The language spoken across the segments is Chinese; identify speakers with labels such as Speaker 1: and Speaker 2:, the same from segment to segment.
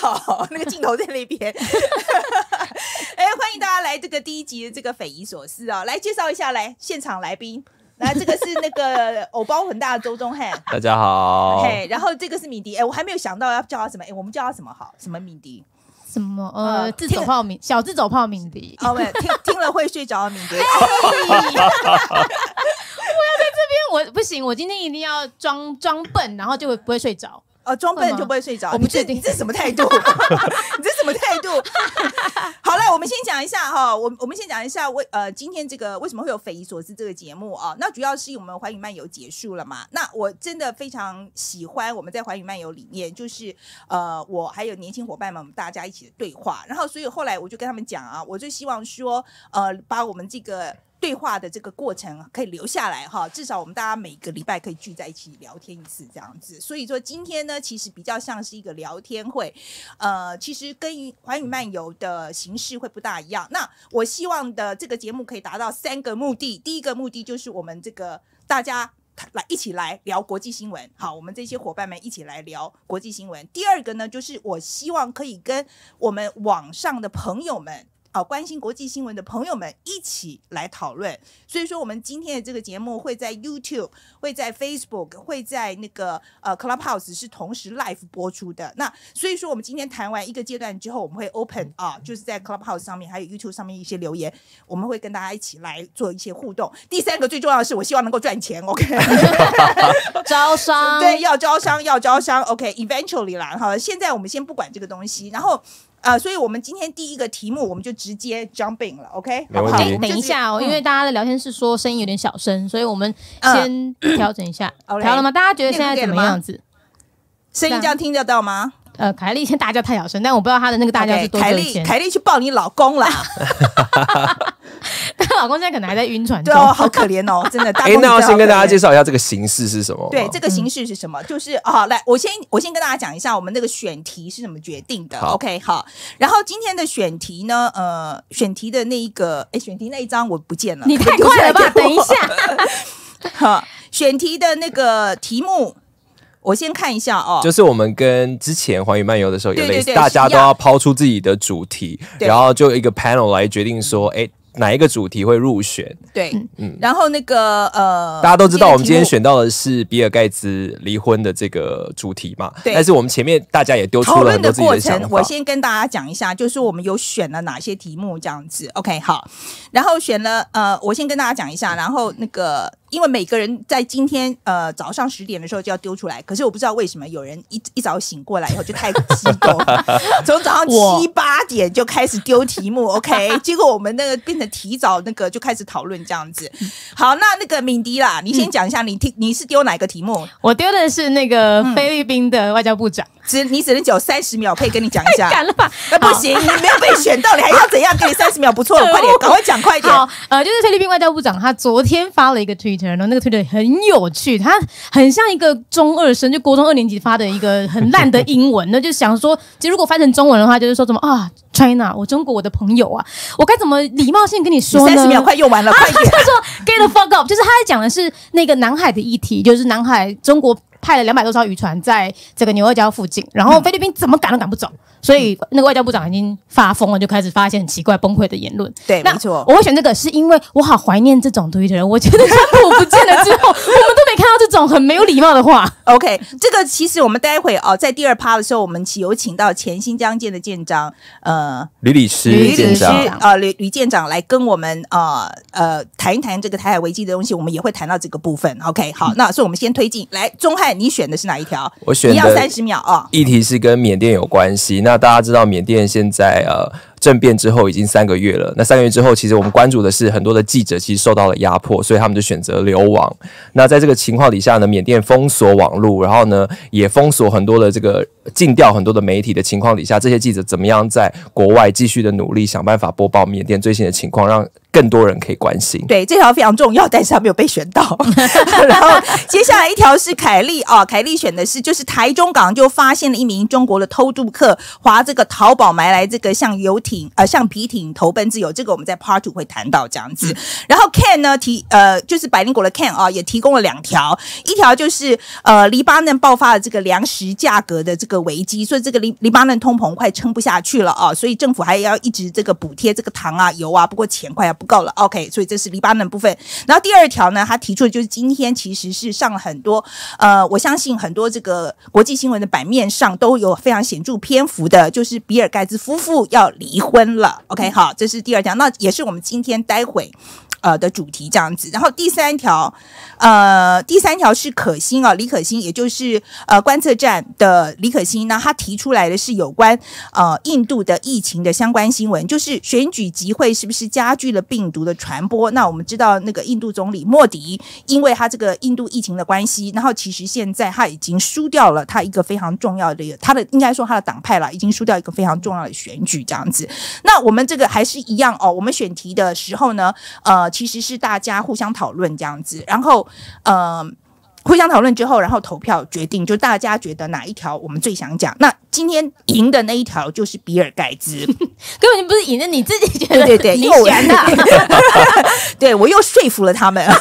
Speaker 1: 好，那个镜头在那边。哎，欢迎大家来这个第一集的这个匪夷所思啊！来介绍一下，来现场来宾，来这个是那个 偶包很大的周宗汉，
Speaker 2: 大家好。
Speaker 1: 嘿，然后这个是敏迪，哎，我还没有想到要叫他什么，哎，我们叫他什么好？什么敏迪？
Speaker 3: 什么？呃，自走炮敏，小自走炮敏迪。
Speaker 1: 哦，没有，听听了会睡着的敏迪。
Speaker 3: 我要在这边，我不行，我今天一定要装装笨，然后就会不会睡着。
Speaker 1: 哦，装笨就不会睡着。
Speaker 3: 我不确定
Speaker 1: 你这是什么态度？你这是什么态度？好了，我们先讲一下哈，我我们先讲一下为呃今天这个为什么会有匪夷所思这个节目啊？那主要是我们环宇漫游结束了嘛？那我真的非常喜欢我们在环宇漫游里面，就是呃我还有年轻伙伴们，我们大家一起的对话。然后所以后来我就跟他们讲啊，我就希望说呃把我们这个。对话的这个过程可以留下来哈，至少我们大家每个礼拜可以聚在一起聊天一次这样子。所以说今天呢，其实比较像是一个聊天会，呃，其实跟寰宇漫游的形式会不大一样。那我希望的这个节目可以达到三个目的，第一个目的就是我们这个大家来一起来聊国际新闻，好，我们这些伙伴们一起来聊国际新闻。第二个呢，就是我希望可以跟我们网上的朋友们。啊，关心国际新闻的朋友们一起来讨论。所以说，我们今天的这个节目会在 YouTube、会在 Facebook、会在那个呃 Clubhouse 是同时 live 播出的。那所以说，我们今天谈完一个阶段之后，我们会 open 啊，就是在 Clubhouse 上面还有 YouTube 上面一些留言，我们会跟大家一起来做一些互动。第三个最重要的是，我希望能够赚钱。OK，
Speaker 3: 招商
Speaker 1: 对，要招商，要招商。OK，eventually、okay, 啦。好，现在我们先不管这个东西，然后。呃，所以我们今天第一个题目，我们就直接 jumping 了，OK？
Speaker 2: 没问题。
Speaker 3: 好，等一下哦，嗯、因为大家的聊天室说声音有点小声，所以我们先调整一下。调、呃、了吗？大家觉得现在怎么样子？
Speaker 1: 声音这样听得到吗？
Speaker 3: 呃，凯莉先大叫太小声，但我不知道她的那个大叫是多少钱。
Speaker 1: 凯莉，凯莉去抱你老公啦。
Speaker 3: 她老公现在可能还在晕船。
Speaker 1: 对哦，好可怜哦，真的。
Speaker 2: 哎，那要先跟大家介绍一下这个形式是什么？
Speaker 1: 对，这个形式是什么？就是啊，来，我先我先跟大家讲一下我们那个选题是怎么决定的。OK，好。然后今天的选题呢，呃，选题的那一个，哎，选题那一张我不见了。
Speaker 3: 你太快了吧？等一下。
Speaker 1: 好，选题的那个题目。我先看一下哦，
Speaker 2: 就是我们跟之前环宇漫游的时候有类似，大家都要抛出自己的主题，然后就一个 panel 来决定说，哎。哪一个主题会入选？
Speaker 1: 对，嗯，然后那个呃，
Speaker 2: 大家都知道，我们今天选到的是比尔盖茨离婚的这个主题嘛。对。但是我们前面大家也丢出了很多自己的想法。讨论的过程，
Speaker 1: 我先跟大家讲一下，就是我们有选了哪些题目这样子。OK，好。然后选了呃，我先跟大家讲一下，然后那个因为每个人在今天呃早上十点的时候就要丢出来，可是我不知道为什么有人一一早醒过来以后就太激动，从早上七八点就开始丢题目。OK，结果我们那个变成。提早那个就开始讨论这样子，好，那那个敏迪啦，你先讲一下，你听你是丢哪个题目？
Speaker 3: 我丢的是那个菲律宾的外交部长，
Speaker 1: 只你只能只有三十秒，可以跟你讲一下。
Speaker 3: 太赶了吧？
Speaker 1: 那不行，你没有被选到，你还要怎样？给你三十秒，不错，快点，赶快讲，快点。
Speaker 3: 好，呃，就是菲律宾外交部长，他昨天发了一个然后那个 Twitter 很有趣，他很像一个中二生，就国中二年级发的一个很烂的英文，那就想说，其实如果翻成中文的话，就是说什么啊。China，我中国我的朋友啊，我该怎么礼貌性跟你说呢？
Speaker 1: 三十秒快 用完了，快点。
Speaker 3: 他说 “get the fuck up”，就是他在讲的是那个南海的议题，就是南海中国派了两百多艘渔船在这个牛二礁附近，然后菲律宾怎么赶都赶不走。所以那个外交部长已经发疯了，就开始发一些很奇怪崩溃的言论。
Speaker 1: 对，没错。
Speaker 3: 我会选这个，是因为我好怀念这种 Twitter 人。我觉得川普不见了之后，我们都没看到这种很没有礼貌的话。
Speaker 1: OK，这个其实我们待会哦，在第二趴的时候，我们有请到前新疆舰的舰长，呃，
Speaker 2: 吕礼诗，
Speaker 1: 吕礼诗，呃，吕吕舰长来跟我们呃呃谈一谈这个台海危机的东西，我们也会谈到这个部分。OK，好，那所以我们先推进来。钟汉，你选的是哪一条？
Speaker 2: 我选的
Speaker 1: 你要三十秒啊。
Speaker 2: 议题是跟缅甸有关系。那那大家知道缅甸现在呃政变之后已经三个月了。那三个月之后，其实我们关注的是很多的记者其实受到了压迫，所以他们就选择流亡。那在这个情况底下呢，缅甸封锁网络，然后呢也封锁很多的这个禁掉很多的媒体的情况底下，这些记者怎么样在国外继续的努力想办法播报缅甸最新的情况，让更多人可以关心。
Speaker 1: 对，这条非常重要，但是他没有被选到。然后接下来一条是凯丽啊，凯丽选的是就是台中港就发现了一名中国的偷渡客划这个淘宝买来这个像游艇呃橡皮艇投奔自由，这个我们在 Part Two 会谈到这样子。嗯、然后 Can 呢提呃就是百灵果的 Can 啊也提供了两条，一条就是呃黎巴嫩爆发了这个粮食价格的这个危机，所以这个黎黎巴嫩通膨快撑不下去了啊，所以政府还要一直这个补贴这个糖啊油啊，不过钱快要。不够了，OK，所以这是黎巴嫩部分。然后第二条呢，他提出的就是今天其实是上了很多，呃，我相信很多这个国际新闻的版面上都有非常显著篇幅的，就是比尔盖茨夫妇要离婚了。OK，好，这是第二条，那也是我们今天待会。呃的主题这样子，然后第三条，呃，第三条是可心啊，李可欣，也就是呃观测站的李可欣，那他提出来的是有关呃印度的疫情的相关新闻，就是选举集会是不是加剧了病毒的传播？那我们知道那个印度总理莫迪，因为他这个印度疫情的关系，然后其实现在他已经输掉了他一个非常重要的，他的应该说他的党派了，已经输掉一个非常重要的选举这样子。那我们这个还是一样哦，我们选题的时候呢，呃。其实是大家互相讨论这样子，然后呃，互相讨论之后，然后投票决定，就大家觉得哪一条我们最想讲。那今天赢的那一条就是比尔盖茨，
Speaker 3: 根本就不是赢的，你自己觉得
Speaker 1: 对对对，
Speaker 3: 你选的，
Speaker 1: 对我又说服了他们。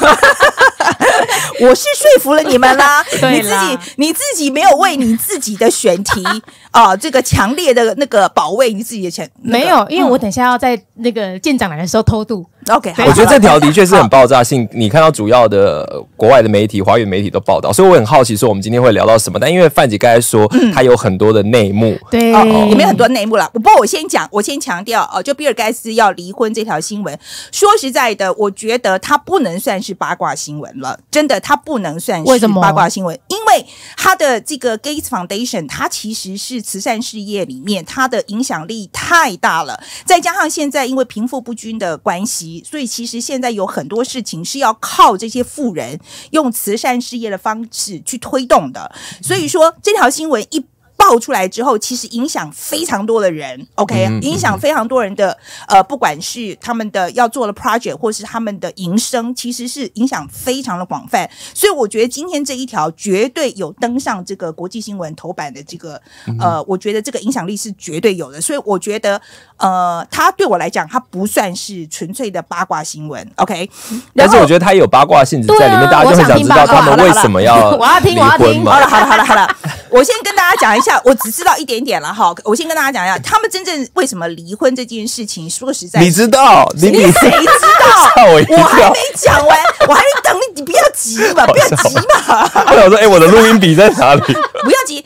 Speaker 1: 我是说服了你们啦，啦你自己你自己没有为你自己的选题啊、呃，这个强烈的那个保卫你自己的选、那个、
Speaker 3: 没有，因为我等下要在那个舰长来的时候偷渡。
Speaker 1: OK，
Speaker 2: 我觉得这条的确是很爆炸性。你看到主要的国外的媒体、华语媒体都报道，所以我很好奇说我们今天会聊到什么。但因为范姐刚才说，他有很多的内幕，
Speaker 3: 对，
Speaker 1: 里面很多内幕了。不过我先讲，我先强调哦，就比尔盖茨要离婚这条新闻，说实在的，我觉得它不能算是八卦新闻了，真的。它不能算是八卦新闻，因为他的这个 Gates Foundation，它其实是慈善事业里面，它的影响力太大了。再加上现在因为贫富不均的关系，所以其实现在有很多事情是要靠这些富人用慈善事业的方式去推动的。所以说这条新闻一。爆出来之后，其实影响非常多的人，OK，影响非常多人的呃，不管是他们的要做的 project，或是他们的营生，其实是影响非常的广泛。所以我觉得今天这一条绝对有登上这个国际新闻头版的这个呃，我觉得这个影响力是绝对有的。所以我觉得呃，它对我来讲，它不算是纯粹的八卦新闻，OK。
Speaker 2: 但是我觉得它有八卦性质在里面，大家就很想知道他们为什么要
Speaker 3: 我要听，我要听。
Speaker 1: 好了好了好了好了，我先跟大家讲一下。我只知道一点点了哈，我先跟大家讲一下，他们真正为什么离婚这件事情。说实在，
Speaker 2: 你知道？你谁
Speaker 1: 知道？我，我还没讲完，我还没等你，你不要急嘛，不要急嘛。
Speaker 2: 我想说，哎、欸，我的录音笔在哪里？
Speaker 1: 不要急，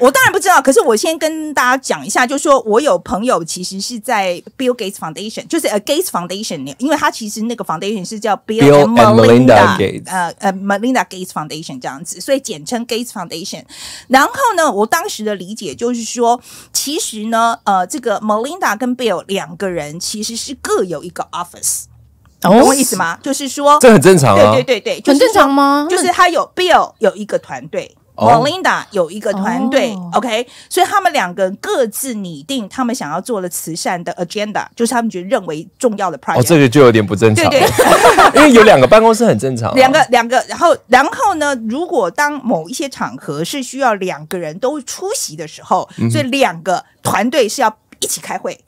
Speaker 1: 我当然不知道。可是我先跟大家讲一下，就是说我有朋友其实是在 Bill Gates Foundation，就是 A Gates Foundation，因为他其实那个 foundation 是叫 Bill, Bill and Melinda Gates，呃呃 Melinda Gates Foundation 这样子，所以简称 Gates Foundation。然后呢，我当时的理解就是说，其实呢，呃，这个 Melinda 跟 Bill 两个人其实是各有一个 office，懂我意思吗？就是说，
Speaker 2: 这很正常啊，
Speaker 1: 对对对对，
Speaker 3: 很正常吗？
Speaker 1: 就是他有 Bill 有一个团队。Melinda 有一个团队，OK，所以他们两个各自拟定他们想要做的慈善的 agenda，就是他们觉得认为重要的 project。
Speaker 2: 哦，这个就有点不正常，对对，因为有两个办公室很正常，
Speaker 1: 两个两个，然后然后呢，如果当某一些场合是需要两个人都出席的时候，所以两个团队是要一起开会。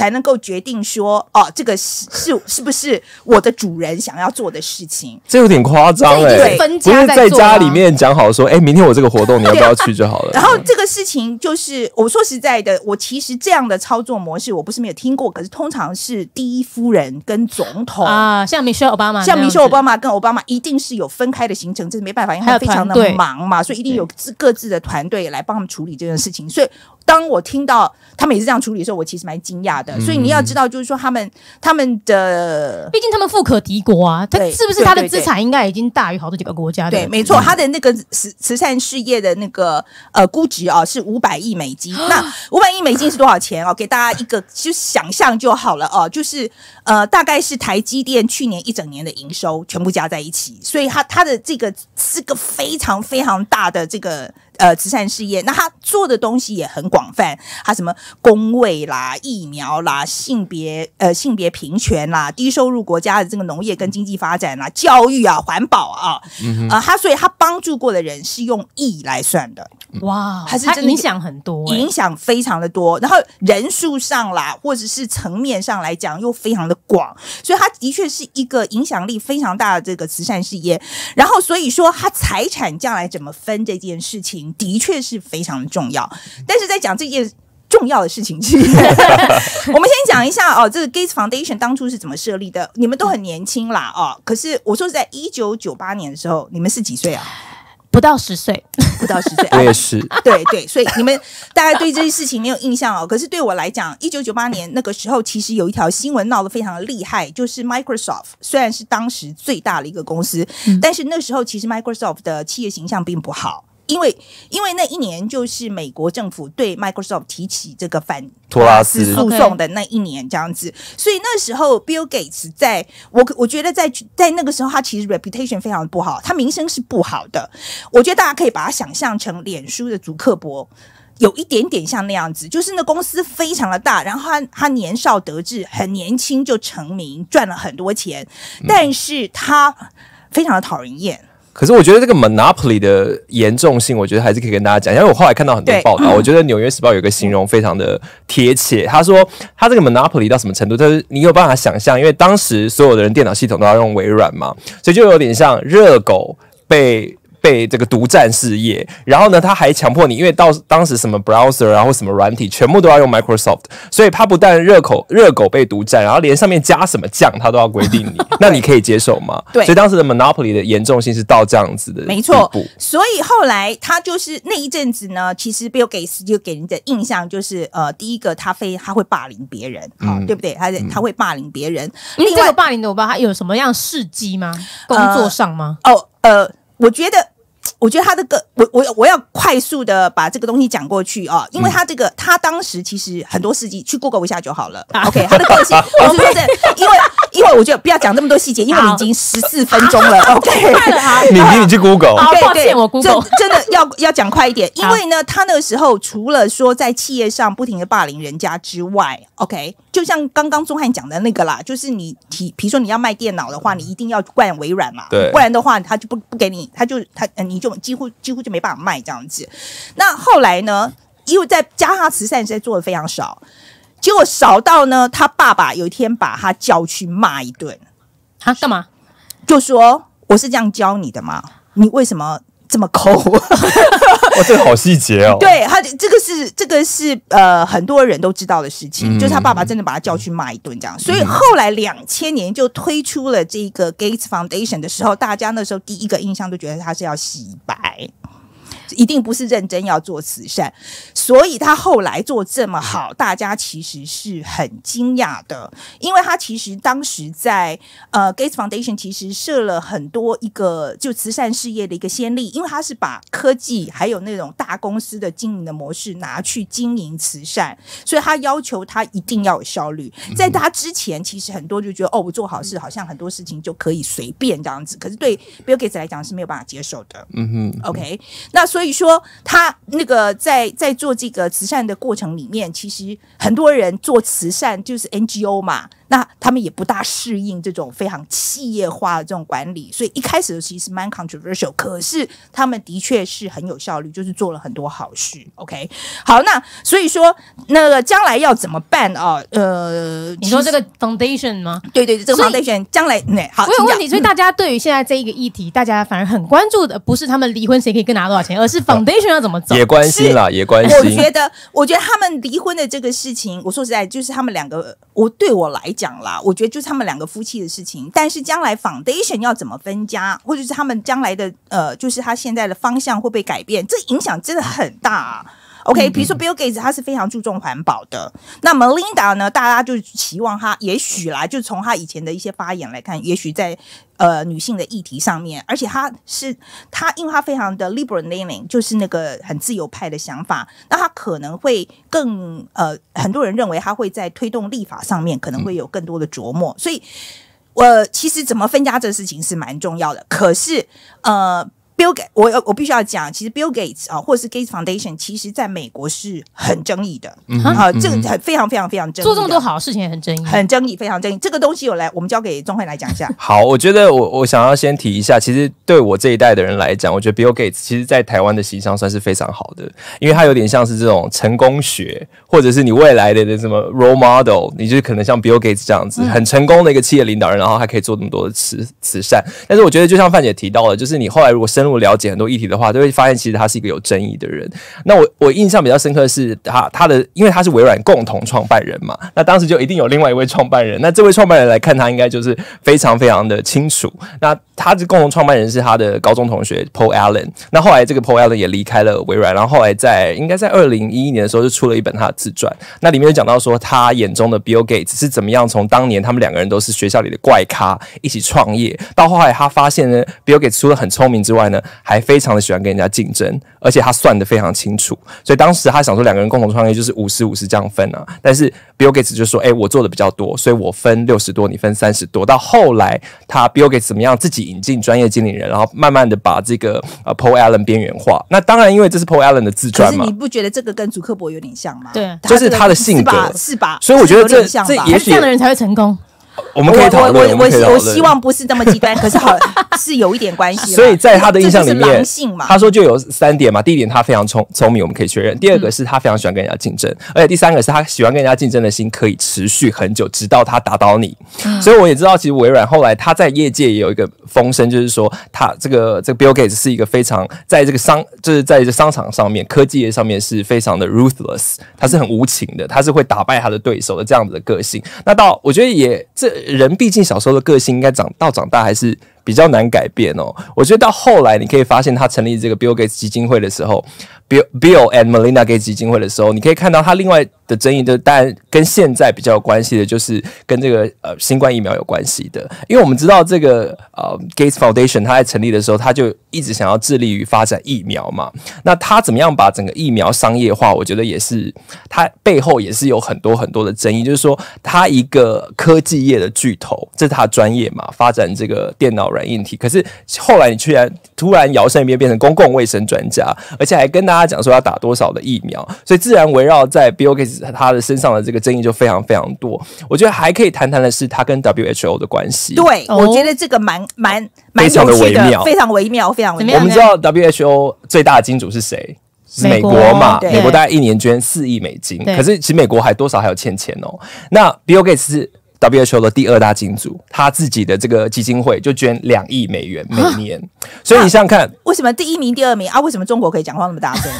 Speaker 1: 才能够决定说哦，这个是是是不是我的主人想要做的事情？
Speaker 2: 这有点夸张哎，
Speaker 3: 对，不
Speaker 2: 是在家里面讲好说，哎，明天我这个活动你要不要去就好了。
Speaker 1: 然后这个事情就是我说实在的，我其实这样的操作模式我不是没有听过，可是通常是第一夫人跟总统
Speaker 3: 啊，像米歇尔奥巴马，
Speaker 1: 像米歇尔奥巴马跟奥巴马一定是有分开的行程，这是没办法，因为他非常的忙嘛，所以一定有自各自的团队来帮他们处理这件事情，所以。当我听到他们也是这样处理的时候，我其实蛮惊讶的。所以你要知道，就是说他们他们的，
Speaker 3: 毕竟他们富可敌国啊，他是不是他的资产应该已经大于好多几个国家？
Speaker 1: 对，没错，他的那个慈慈善事业的那个呃估值啊是五百亿美金。那五百亿美金是多少钱哦？给大家一个就想象就好了哦，就是呃大概是台积电去年一整年的营收全部加在一起，所以他他的这个是个非常非常大的这个。呃慈善事业，那他做的东西也很广泛，他什么工位啦、疫苗啦、性别呃性别平权啦、低收入国家的这个农业跟经济发展啦、教育啊、环保啊，嗯、呃，他所以他帮助过的人是用亿来算的。
Speaker 3: 哇，
Speaker 1: 还是真的
Speaker 3: 影响很多、欸，
Speaker 1: 影响非常的多，然后人数上啦，或者是层面上来讲又非常的广，所以他的确是一个影响力非常大的这个慈善事业。然后所以说，他财产将来怎么分这件事情，的确是非常重要。但是在讲这件重要的事情之前，我们先讲一下哦，这个 Gates Foundation 当初是怎么设立的？你们都很年轻啦，哦，可是我说是在一九九八年的时候，你们是几岁啊？
Speaker 3: 不到十岁，
Speaker 1: 不到十岁，
Speaker 2: 我也是。
Speaker 1: 对对，所以你们大概对这些事情没有印象哦。可是对我来讲，一九九八年那个时候，其实有一条新闻闹得非常的厉害，就是 Microsoft 虽然是当时最大的一个公司，嗯、但是那时候其实 Microsoft 的企业形象并不好。因为，因为那一年就是美国政府对 Microsoft 提起这个反托拉斯诉讼的那一年，这样子，所以那时候 Bill Gates 在我我觉得在在那个时候，他其实 reputation 非常的不好，他名声是不好的。我觉得大家可以把它想象成脸书的祖克伯，有一点点像那样子，就是那公司非常的大，然后他他年少得志，很年轻就成名，赚了很多钱，但是他非常的讨人厌。
Speaker 2: 可是我觉得这个 monopoly 的严重性，我觉得还是可以跟大家讲，因为我后来看到很多报道，我觉得《纽约时报》有一个形容非常的贴切，他说他这个 monopoly 到什么程度，就是你有办法想象，因为当时所有的人电脑系统都要用微软嘛，所以就有点像热狗被。被这个独占事业，然后呢，他还强迫你，因为到当时什么 browser 然后什么软体，全部都要用 Microsoft，所以他不但热口热狗被独占，然后连上面加什么酱，他都要规定你，那你可以接受吗？
Speaker 1: 对，
Speaker 2: 所以当时的 monopoly 的严重性是到这样子的，
Speaker 1: 没错。所以后来他就是那一阵子呢，其实 Bill Gates 就给人的印象就是，呃，第一个他非他会霸凌别人，好、嗯，对不对？他他会霸凌别人。嗯、另外，
Speaker 3: 这个霸凌的我不知道他有什么样事迹吗？工作上吗？
Speaker 1: 呃哦，呃。我觉得，我觉得他这个，我我我要快速的把这个东西讲过去啊，因为他这个，他当时其实很多事迹，去 Google 一下就好了。OK，他的个性，我是说的，因为。因为我觉得不要讲那么多细节，因为你已经十四分钟了。OK，
Speaker 2: 你你去 Google。
Speaker 1: 对对，我 Google。真的要要讲快一点，因为呢，他那个时候除了说在企业上不停的霸凌人家之外，OK，就像刚刚钟汉讲的那个啦，就是你提，比如说你要卖电脑的话，你一定要灌微软嘛，对，不然的话他就不不给你，他就他你就几乎几乎就没办法卖这样子。那后来呢，因为在加他慈善实在做的非常少。结果少到呢，他爸爸有一天把他叫去骂一顿，
Speaker 3: 他干嘛？
Speaker 1: 就说我是这样教你的吗？你为什么这么抠？
Speaker 2: 哇，这个好细节哦。
Speaker 1: 对他，这个是这个是呃很多人都知道的事情，嗯、就是他爸爸真的把他叫去骂一顿这样。所以后来两千年就推出了这个 Gates Foundation 的时候，大家那时候第一个印象都觉得他是要洗白。一定不是认真要做慈善，所以他后来做这么好，大家其实是很惊讶的，因为他其实当时在呃 Gates Foundation 其实设了很多一个就慈善事业的一个先例，因为他是把科技还有那种大公司的经营的模式拿去经营慈善，所以他要求他一定要有效率。在他之前，其实很多就觉得哦，我做好事好像很多事情就可以随便这样子，可是对 Bill Gates 来讲是没有办法接受的。嗯哼，OK，那所以。所以说，他那个在在做这个慈善的过程里面，其实很多人做慈善就是 NGO 嘛。那他们也不大适应这种非常企业化的这种管理，所以一开始其实蛮 controversial，可是他们的确是很有效率，就是做了很多好事。OK，好，那所以说那个将来要怎么办啊？呃，
Speaker 3: 你说这个 foundation 吗？
Speaker 1: 对对对，这个 foundation 将来那好，
Speaker 3: 我有问题。所以大家对于现在这一个议题，大家反而很关注的不是他们离婚谁可以更拿多少钱，而是 foundation 要怎么走？
Speaker 2: 也关心啦，也关心。
Speaker 1: 我觉得，我觉得他们离婚的这个事情，我说实在，就是他们两个，我对我来讲。讲啦，我觉得就是他们两个夫妻的事情。但是将来 foundation 要怎么分家，或者是他们将来的呃，就是他现在的方向会被改变？这影响真的很大。OK，比如说 Bill Gates 他是非常注重环保的，那 Melinda 呢，大家就期望他，也许啦，就从他以前的一些发言来看，也许在。呃，女性的议题上面，而且他是他，因为他非常的 liberal leaning，就是那个很自由派的想法，那他可能会更呃，很多人认为他会在推动立法上面可能会有更多的琢磨，所以，我其实怎么分家这事情是蛮重要的。可是，呃 Bill Gates，我我必须要讲，其实 Bill Gates 啊，或者是 Gates Foundation，其实在美国是很争议的，
Speaker 2: 嗯
Speaker 1: 啊，这个很非常非常非常争议，
Speaker 3: 做这么多好事情也很争议，
Speaker 1: 很争议，非常争议。这个东西我来，我们交给钟慧来讲一下。
Speaker 2: 好，我觉得我我想要先提一下，其实对我这一代的人来讲，我觉得 Bill Gates 其实在台湾的形象算是非常好的，因为他有点像是这种成功学，或者是你未来的的什么 role model，你就可能像 Bill Gates 这样子，很成功的一个企业领导人，然后还可以做那么多的慈慈善。但是我觉得，就像范姐提到的，就是你后来如果深入了解很多议题的话，就会发现其实他是一个有争议的人。那我我印象比较深刻的是他他的，因为他是微软共同创办人嘛，那当时就一定有另外一位创办人。那这位创办人来看他，应该就是非常非常的清楚。那他的共同创办人是他的高中同学 Paul Allen。那后来这个 Paul Allen 也离开了微软，然后后来在应该在二零一一年的时候就出了一本他的自传。那里面有讲到说，他眼中的 Bill Gates 是怎么样从当年他们两个人都是学校里的怪咖，一起创业，到后来他发现呢，Bill Gates 除了很聪明之外呢，还非常的喜欢跟人家竞争，而且他算得非常清楚。所以当时他想说，两个人共同创业就是五十五十这样分啊。但是 Bill Gates 就说：“哎、欸，我做的比较多，所以我分六十多，你分三十多。”到后来，他 Bill Gates 怎么样自己引进专业经理人，然后慢慢的把这个呃 Paul Allen 边缘化。那当然，因为这是 Paul Allen 的自传嘛。
Speaker 1: 可是你不觉得这个跟祖克伯有点像吗？
Speaker 3: 对，
Speaker 2: 就是他的性格
Speaker 1: 是吧？是吧？
Speaker 2: 所以我觉得这
Speaker 1: 这
Speaker 2: 也许
Speaker 3: 这样的人才会成功。
Speaker 2: 我们可以讨论，
Speaker 1: 我我我希望不是这么极端，可是好 是有一点关系。
Speaker 2: 所以在他的印象里面，他说就有三点嘛。第一点，他非常聪聪明，我们可以确认；第二个是他非常喜欢跟人家竞争，而且第三个是他喜欢跟人家竞争的心可以持续很久，直到他打倒你。所以我也知道，其实微软后来他在业界也有一个风声，就是说他这个这个 Bill Gates 是一个非常在这个商就是在这商场上面、科技业上面是非常的 ruthless，他是很无情的，他是会打败他的对手的这样子的个性。那到我觉得也这人毕竟小时候的个性，应该长到长大还是比较难改变哦。我觉得到后来，你可以发现他成立这个 Bill Gates 基金会的时候，Bill Bill and Melinda Gates 基金会的时候，你可以看到他另外的争议，就当然跟现在比较有关系的，就是跟这个呃新冠疫苗有关系的。因为我们知道这个呃 Gates Foundation，他在成立的时候，他就一直想要致力于发展疫苗嘛。那他怎么样把整个疫苗商业化？我觉得也是他背后也是有很多很多的争议。就是说，他一个科技业的巨头，这是他专业嘛，发展这个电脑软硬体。可是后来你居然突然摇身一变变成公共卫生专家，而且还跟大家讲说要打多少的疫苗，所以自然围绕在 Bill Gates。他的身上的这个争议就非常非常多，我觉得还可以谈谈的是他跟 WHO 的关系。
Speaker 1: 对，我觉得这个蛮蛮
Speaker 2: 非常的微妙，
Speaker 1: 非常微妙，非常微妙。
Speaker 2: 我们知道 WHO 最大的金主是谁？是美国嘛？美国大概一年捐四亿美金，可是其实美国还多少还有欠钱哦。那 Bill Gates 是 WHO 的第二大金主，他自己的这个基金会就捐两亿美元每年，所以你想想看，
Speaker 1: 为什么第一名、第二名啊？为什么中国可以讲话那么大声？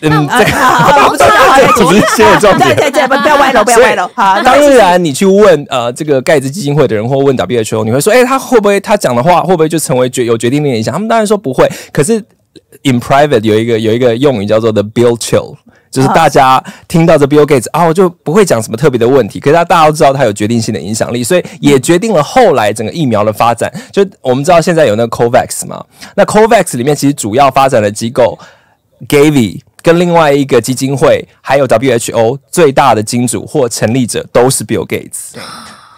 Speaker 2: 嗯，这
Speaker 1: 个 不重要，
Speaker 2: 只是先有重点。
Speaker 1: 对对对，不要歪楼，不要歪楼。好，
Speaker 2: 当然你去问呃这个盖茨基金会的人，或问 WHO，你会说，哎，他会不会他讲的话会不会就成为决有决定力的影响？他们当然说不会。可是 in private 有一个有一个用语叫做 the Bill chill。就是大家听到这 Bill Gates 啊，我就不会讲什么特别的问题。可是他大家都知道他有决定性的影响力，所以也决定了后来整个疫苗的发展。就我们知道现在有那个 COVAX 嘛，那 COVAX 里面其实主要发展的机构 Gavi 跟另外一个基金会，还有 WHO 最大的金主或成立者都是 Bill Gates。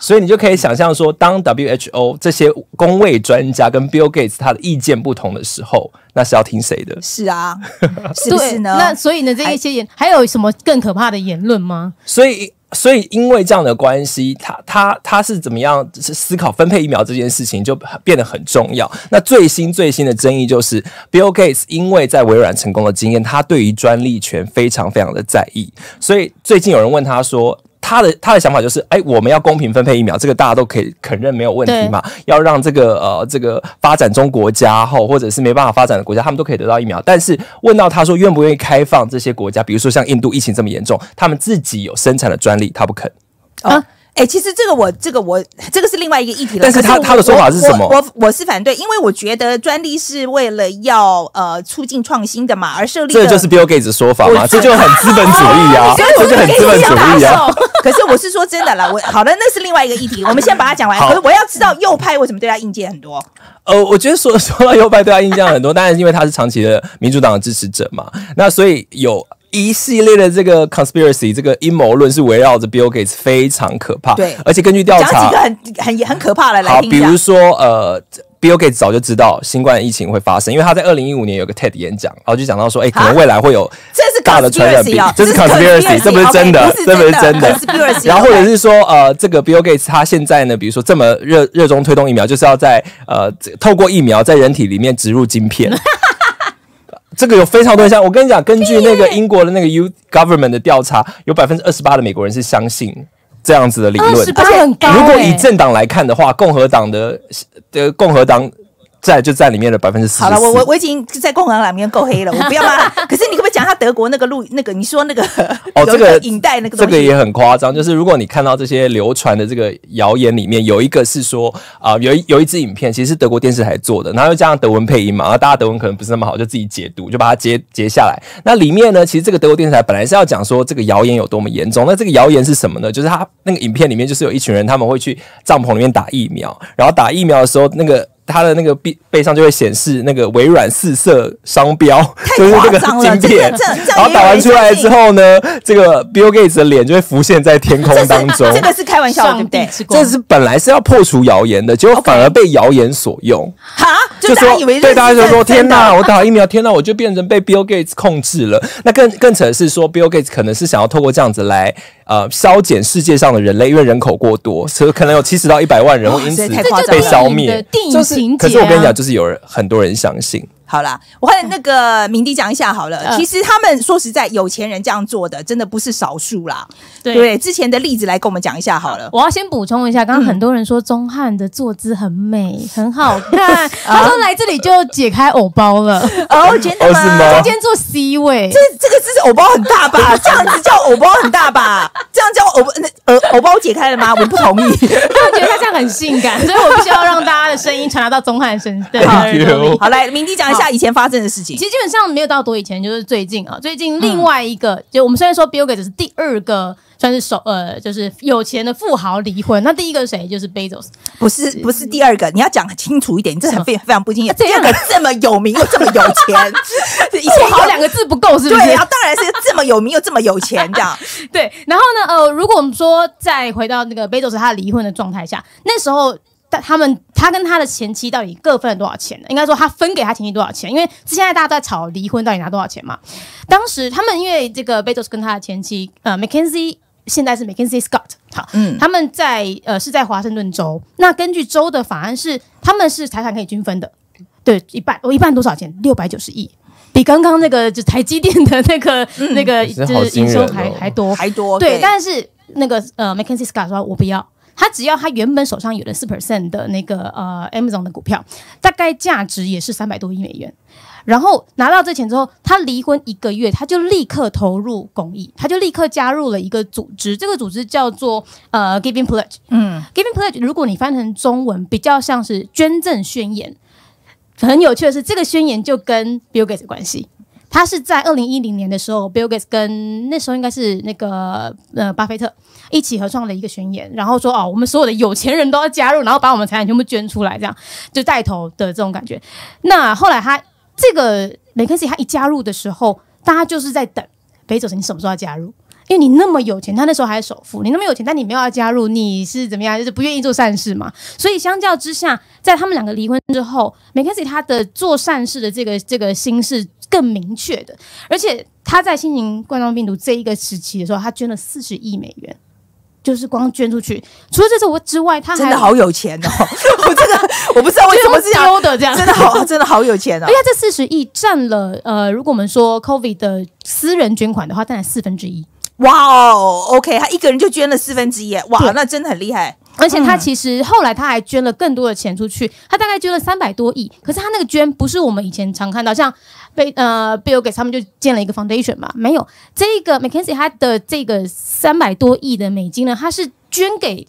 Speaker 2: 所以你就可以想象说，当 WHO 这些工位专家跟 Bill Gates 他的意见不同的时候，那是要听谁的？
Speaker 1: 是啊，是不是呢？
Speaker 3: 那所以呢，这一些言还，有什么更可怕的言论吗？
Speaker 2: 所以，所以因为这样的关系，他他他是怎么样思考分配疫苗这件事情就变得很重要。那最新最新的争议就是 Bill Gates 因为在微软成功的经验，他对于专利权非常非常的在意。所以最近有人问他说。他的他的想法就是，哎、欸，我们要公平分配疫苗，这个大家都可以肯认没有问题嘛。要让这个呃这个发展中国家后或者是没办法发展的国家，他们都可以得到疫苗。但是问到他说愿不愿意开放这些国家，比如说像印度疫情这么严重，他们自己有生产的专利，他不肯
Speaker 1: 啊。哎、欸，其实这个我这个我这个是另外一个议题了。
Speaker 2: 但是他他的说法是什么？
Speaker 1: 我我，我是反对，因为我觉得专利是为了要呃促进创新的嘛而设立。
Speaker 2: 这就是 Bill Gates 的说法嘛，这就很资本主义啊，这就很资本主义啊。
Speaker 1: 可是我是说真的啦，我好的，那是另外一个议题，我们先把它讲完。可是我要知道右派为什么对他意见很多？
Speaker 2: 呃，我觉得说说到右派对他印象很多，当然是因为他是长期的民主党的支持者嘛，那所以有。一系列的这个 conspiracy 这个阴谋论是围绕着 Bill Gates 非常可怕，
Speaker 1: 对，
Speaker 2: 而且根据调查，
Speaker 1: 讲几个很很很可怕的来，
Speaker 2: 好，比如说呃。Bill Gates 早就知道新冠疫情会发生，因为他在二零一五年有个 TED 演讲，然后就讲到说，哎、欸，可能未来会有
Speaker 1: 这是
Speaker 2: 大的传染病，
Speaker 1: 这
Speaker 2: 是 conspiracy，这不是真的，这不是真的。然后或者是说，呃，这个 Bill Gates 他现在呢，比如说这么热热衷推动疫苗，就是要在呃透过疫苗在人体里面植入晶片。这个有非常多人像我跟你讲，根据那个英国的那个 U Government 的调查，有百分之二十八的美国人是相信这样子的理论，
Speaker 3: 而且很高。
Speaker 2: 如果以政党来看的话，共和党的的共和党。在就在里面的百分之四。
Speaker 1: 好了，我我我已经在共和党里面够黑了，我不要骂。可是你可不可以讲他德国那个录那个？你说那个
Speaker 2: 哦，这个
Speaker 1: 影带那个
Speaker 2: 这个也很夸张。就是如果你看到这些流传的这个谣言里面，有一个是说啊、呃，有一有一支影片，其实是德国电视台做的，然后又加上德文配音嘛，然后大家德文可能不是那么好，就自己解读，就把它截截下来。那里面呢，其实这个德国电视台本来是要讲说这个谣言有多么严重。那这个谣言是什么呢？就是他那个影片里面就是有一群人，他们会去帐篷里面打疫苗，然后打疫苗的时候那个。它的那个背背上就会显示那个微软四色商标，就是这个晶片。然后打完出来之后呢，这个 Bill Gates 的脸就会浮现在天空当中。
Speaker 1: 这个是开玩笑，对不对？
Speaker 2: 这是本来是要破除谣言的，结果反而被谣言所用。
Speaker 1: 哈，
Speaker 2: 就说对大家就说：天哪，我打疫苗，天哪，我就变成被 Bill Gates 控制了。那更更扯的是说，Bill Gates 可能是想要透过这样子来。呃，削减世界上的人类，因为人口过多，所以可能有七十到一百万人会因此被消灭。就是，可是我跟你讲，就是有人很多人相信。
Speaker 1: 好啦，我和那个明迪讲一下好了。嗯、其实他们说实在，有钱人这样做的真的不是少数啦。对，对，之前的例子来跟我们讲一下好了。
Speaker 3: 我要先补充一下，刚刚很多人说钟汉的坐姿很美，嗯、很好看。他说来这里就解开偶包了。
Speaker 1: 哦，真的吗？
Speaker 3: 今天坐 C 位，
Speaker 1: 这这个姿势偶包很大吧？这样子叫偶包很大吧？这样叫偶呃偶包解开了吗？我不同意。我觉
Speaker 3: 得他这样很性感，所以我必须要让大家的声音传达到钟汉身上。对，
Speaker 1: 好，来，明迪讲一下。以前发生的事情，
Speaker 3: 其实基本上没有到多以前，就是最近啊。最近另外一个，嗯、就我们虽然说 Bill Gates 是第二个算是首呃，就是有钱的富豪离婚。那第一个谁？就是 Bezos，
Speaker 1: 不是不是第二个。你要讲清楚一点，你这很非非常不敬业。第二个这么有名又这么有钱，
Speaker 3: 以前好两个字不够是不是？
Speaker 1: 对，然后当然是这么有名又这么有钱这样。
Speaker 3: 对，然后呢，呃，如果我们说再回到那个 Bezos 他离婚的状态下，那时候。但他们，他跟他的前妻到底各分了多少钱呢？应该说他分给他前妻多少钱？因为现在大家都在吵离婚到底拿多少钱嘛。当时他们因为这个贝佐斯跟他的前妻呃 McKinsey 现在是 McKenzie Scott 好，嗯，他们在呃是在华盛顿州。那根据州的法案是他们是财产可以均分的，对，一半，我一半多少钱？六百九十亿，比刚刚那个就台积电的那个、嗯、那个就是营收还还多
Speaker 1: 还多。
Speaker 3: 对，对但是那个呃，McKenzie Scott 说我不要。他只要他原本手上有的四 percent 的那个呃 Amazon 的股票，大概价值也是三百多亿美元。然后拿到这钱之后，他离婚一个月，他就立刻投入公益，他就立刻加入了一个组织，这个组织叫做呃 Giving Pledge。嗯，Giving Pledge 如果你翻成中文，比较像是捐赠宣言。很有趣的是，这个宣言就跟 Bill Gates 关系。他是在二零一零年的时候，Bill Gates 跟那时候应该是那个呃巴菲特一起合创了一个宣言，然后说哦，我们所有的有钱人都要加入，然后把我们财产全部捐出来，这样就带头的这种感觉。那后来他这个梅肯锡他一加入的时候，大家就是在等贝佐斯，你什么时候要加入？因为你那么有钱，他那时候还是首富，你那么有钱，但你没有要加入，你是怎么样？就是不愿意做善事嘛。所以相较之下，在他们两个离婚之后，梅肯锡他的做善事的这个这个心是。更明确的，而且他在新型冠状病毒这一个时期的时候，他捐了四十亿美元，就是光捐出去。除了这之之外，他还
Speaker 1: 真的好有钱哦！我真的我不知道为什么是丢的这样，真的好真的好有钱哦！
Speaker 3: 因为这四十亿占了呃，如果我们说 COVID 的私人捐款的话，占了四分之一。
Speaker 1: 哇哦，OK，他一个人就捐了四分之一，哇，那真的很厉害。
Speaker 3: 而且他其实后来他还捐了更多的钱出去，他大概捐了三百多亿。可是他那个捐不是我们以前常看到，像被呃 Bill Gates 他们就建了一个 foundation 嘛，没有这个 McKinsey 他的这个三百多亿的美金呢，他是捐给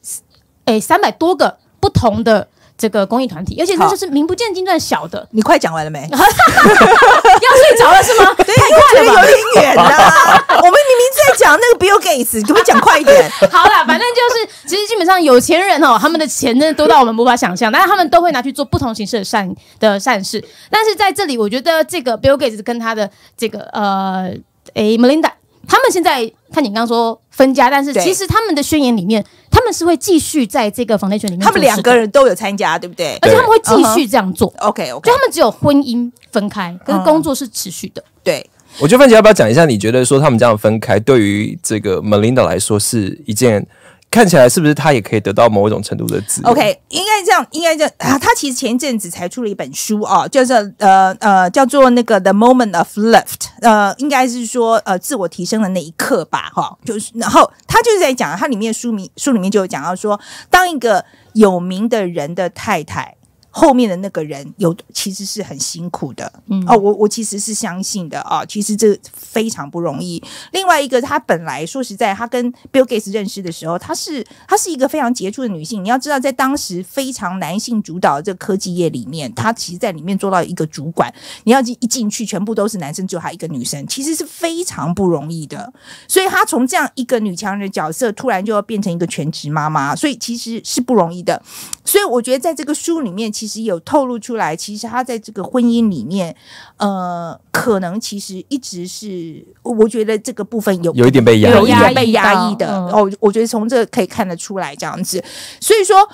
Speaker 3: 诶三百多个不同的。这个公益团体，而且那就是名不见经传小的。
Speaker 1: 你快讲完了没？要
Speaker 3: 睡着了是吗？
Speaker 1: 对，因为有点远呐。我们明明在讲那个 Bill Gates，可不可以讲快一点？
Speaker 3: 好啦，反正就是，其实基本上有钱人哦，他们的钱真的多到我们无法想象，但是他们都会拿去做不同形式的善的善事。但是在这里，我觉得这个 Bill Gates 跟他的这个呃，诶，Melinda。他们现在看你刚刚说分家，但是其实他们的宣言里面，他们是会继续在这个 foundation 里面，
Speaker 1: 他们两个人都有参加，对不对？
Speaker 3: 而且他们会继续这样做。
Speaker 1: OK OK，
Speaker 3: 就他们只有婚姻分开，跟工作是持续的。
Speaker 1: 嗯、对，
Speaker 2: 我觉得范姐要不要讲一下？你觉得说他们这样分开，对于这个 Melinda 来说是一件？看起来是不是他也可以得到某一种程度的自由
Speaker 1: ？OK，应该这样，应该这样啊。他其实前一阵子才出了一本书啊，叫做呃呃，叫做那个 The Moment of Lift，呃，应该是说呃自我提升的那一刻吧，哈。就是然后他就是在讲，他里面书名书里面就有讲到说，当一个有名的人的太太。后面的那个人有其实是很辛苦的，嗯哦，我我其实是相信的啊，其实这非常不容易。另外一个，他本来说实在，他跟 Bill Gates 认识的时候，他是他是一个非常杰出的女性。你要知道，在当时非常男性主导的这个科技业里面，他其实在里面做到一个主管。你要一进去，全部都是男生，只有他一个女生，其实是非常不容易的。所以，他从这样一个女强人的角色，突然就要变成一个全职妈妈，所以其实是不容易的。所以，我觉得在这个书里面，其实有透露出来，其实他在这个婚姻里面，呃，可能其实一直是，我觉得这个部分有
Speaker 2: 有一点被压抑，
Speaker 1: 有一点被压抑的。哦，我觉得从这可以看得出来，这样子。所以说。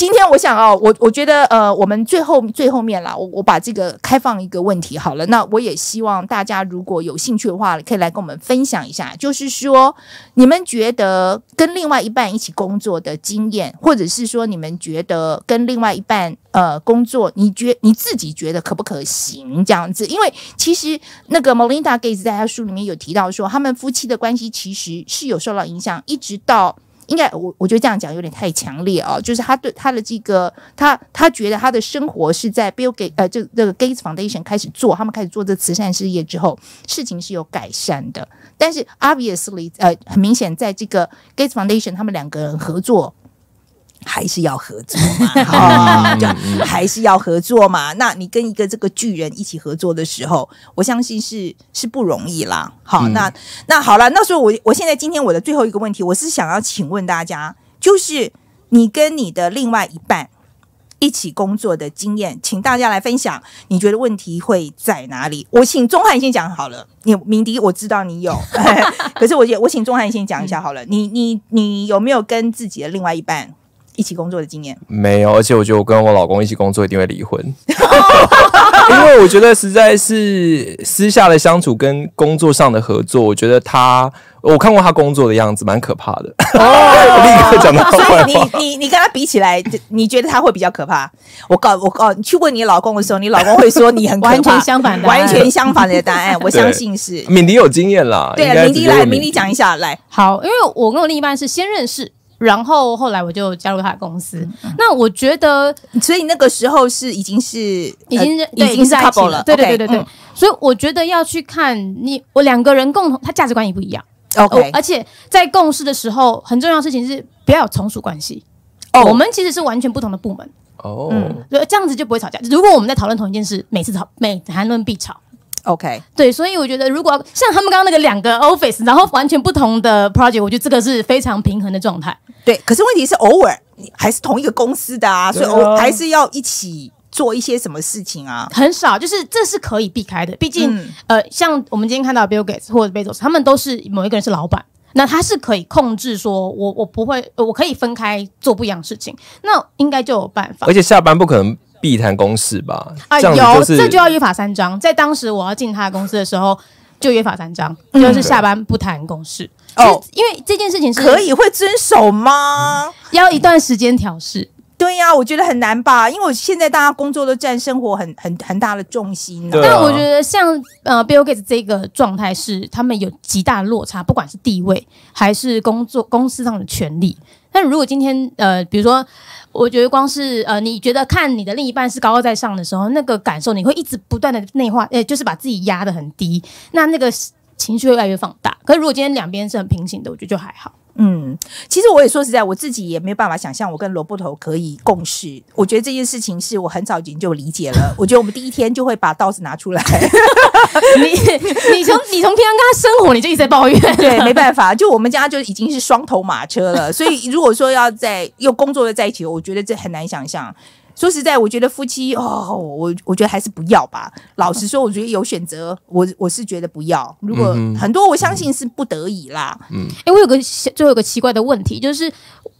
Speaker 1: 今天我想哦，我我觉得呃，我们最后最后面啦，我我把这个开放一个问题好了。那我也希望大家如果有兴趣的话，可以来跟我们分享一下，就是说你们觉得跟另外一半一起工作的经验，或者是说你们觉得跟另外一半呃工作，你觉你自己觉得可不可行这样子？因为其实那个 Melinda Gates 在他书里面有提到说，他们夫妻的关系其实是有受到影响，一直到。应该我我觉得这样讲有点太强烈哦，就是他对他的这个他他觉得他的生活是在 Bill g a t e 呃这这个 Gates Foundation 开始做，他们开始做这慈善事业之后，事情是有改善的。但是 obviously 呃很明显，在这个 Gates Foundation 他们两个人合作。还是要合作嘛，就还是要合作嘛。那你跟一个这个巨人一起合作的时候，我相信是是不容易啦。好，嗯、那那好了，那所以我我现在今天我的最后一个问题，我是想要请问大家，就是你跟你的另外一半一起工作的经验，请大家来分享。你觉得问题会在哪里？我请钟汉先讲好了。你鸣笛，我知道你有，可是我我请钟汉先讲一下好了。你你你有没有跟自己的另外一半？一起工作的经验
Speaker 2: 没有，而且我觉得我跟我老公一起工作一定会离婚，因为我觉得实在是私下的相处跟工作上的合作，我觉得他我看过他工作的样子，蛮可怕的。哦，立刻讲到，
Speaker 1: 所以你你你跟他比起来，你觉得他会比较可怕？我告我告你去问你老公的时候，你老公会说你很可怕，
Speaker 3: 完全相反的，
Speaker 1: 完全相反的答案。我相信是
Speaker 2: 敏迪有经验啦，
Speaker 1: 对啊，敏迪来，敏迪讲一下来。
Speaker 3: 好，因为我跟我另一半是先认识。然后后来我就加入他的公司。嗯、那我觉得，
Speaker 1: 所以那个时候是已经是
Speaker 3: 已经、呃、
Speaker 1: 已经是 couple 了。
Speaker 3: 对对对对对。Okay, 嗯、所以我觉得要去看你我两个人共同，他价值观也不一样。
Speaker 1: OK，
Speaker 3: 而且在共事的时候，很重要的事情是不要有从属关系。
Speaker 1: 哦，
Speaker 3: 我们其实是完全不同的部门。
Speaker 2: 哦，嗯，
Speaker 3: 这样子就不会吵架。如果我们在讨论同一件事，每次吵每谈论必吵。
Speaker 1: OK，对，
Speaker 3: 所以我觉得，如果像他们刚刚那个两个 office，然后完全不同的 project，我觉得这个是非常平衡的状态。
Speaker 1: 对，可是问题是偶尔还是同一个公司的啊，所以偶还是要一起做一些什么事情啊？
Speaker 3: 很少，就是这是可以避开的。毕竟，嗯、呃，像我们今天看到 Bill Gates 或者 Bezos，他们都是某一个人是老板，那他是可以控制说，我我不会，我可以分开做不一样的事情，那应该就有办法。
Speaker 2: 而且下班不可能。必谈公事吧？
Speaker 3: 啊，有这就要约法三章。在当时我要进他的公司的时候，就约法三章，就是下班不谈公事。哦，因为这件事情是
Speaker 1: 可以会遵守吗？
Speaker 3: 要一段时间调试。
Speaker 1: 对呀，我觉得很难吧，因为我现在大家工作都占生活很很很大的重心。
Speaker 3: 但我觉得像呃 Bill Gates 这个状态是他们有极大的落差，不管是地位还是工作公司上的权利。但如果今天呃，比如说。我觉得光是呃，你觉得看你的另一半是高高在上的时候，那个感受你会一直不断的内化，呃，就是把自己压得很低，那那个情绪会越来越放大。可是如果今天两边是很平行的，我觉得就还好。
Speaker 1: 嗯，其实我也说实在，我自己也没有办法想象我跟萝卜头可以共事。我觉得这件事情是我很早以前就理解了。我觉得我们第一天就会把刀子拿出来。
Speaker 3: 你你从你从平常跟他生活，你就一直在抱怨。
Speaker 1: 对，没办法，就我们家就已经是双头马车了。所以如果说要在又工作的在一起，我觉得这很难想象。说实在，我觉得夫妻哦，我我觉得还是不要吧。老实说，我觉得有选择，我我是觉得不要。如果很多，我相信是不得已啦。
Speaker 3: 嗯，哎、欸，我有个就有个奇怪的问题，就是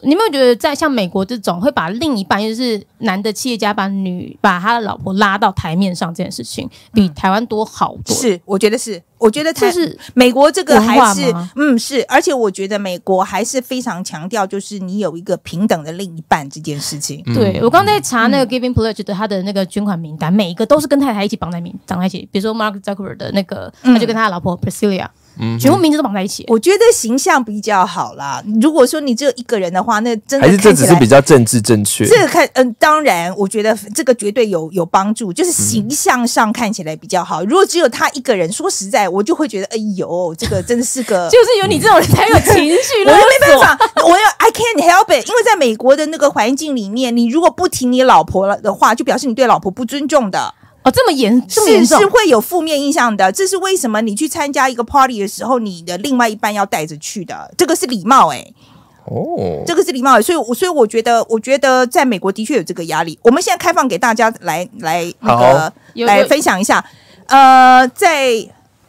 Speaker 3: 你有没有觉得，在像美国这种会把另一半，就是男的企业家把女把他的老婆拉到台面上这件事情，比台湾多好多？
Speaker 1: 是，我觉得是。我觉得这是美国这个还是嗯是，而且我觉得美国还是非常强调，就是你有一个平等的另一半这件事情。
Speaker 3: 嗯、对我刚才查那个 Giving Pledge 的他的那个捐款名单，每一个都是跟太太一起绑在名绑在一起。比如说 Mark Zuckerberg 的那个，他就跟他的老婆 Priscilla。全部名字都绑在一起，
Speaker 1: 我觉得形象比较好啦。如果说你只有一个人的话，那真的
Speaker 2: 还是这只是比较政治正确。
Speaker 1: 这个看，嗯，当然，我觉得这个绝对有有帮助，就是形象上看起来比较好。如果只有他一个人，说实在，我就会觉得，哎呦，这个真的是个，
Speaker 3: 就是有你这种人才有情绪。
Speaker 1: 我没办法，我要 I can't help it，因为在美国的那个环境里面，你如果不提你老婆了的话，就表示你对老婆不尊重的。
Speaker 3: 哦，这么严，这么严
Speaker 1: 重，是是会有负面印象的。这是为什么？你去参加一个 party 的时候，你的另外一半要带着去的，这个是礼貌哎、欸。哦，这个是礼貌、欸，所以我，所以我觉得，我觉得在美国的确有这个压力。我们现在开放给大家来来那个来分享一下。呃，在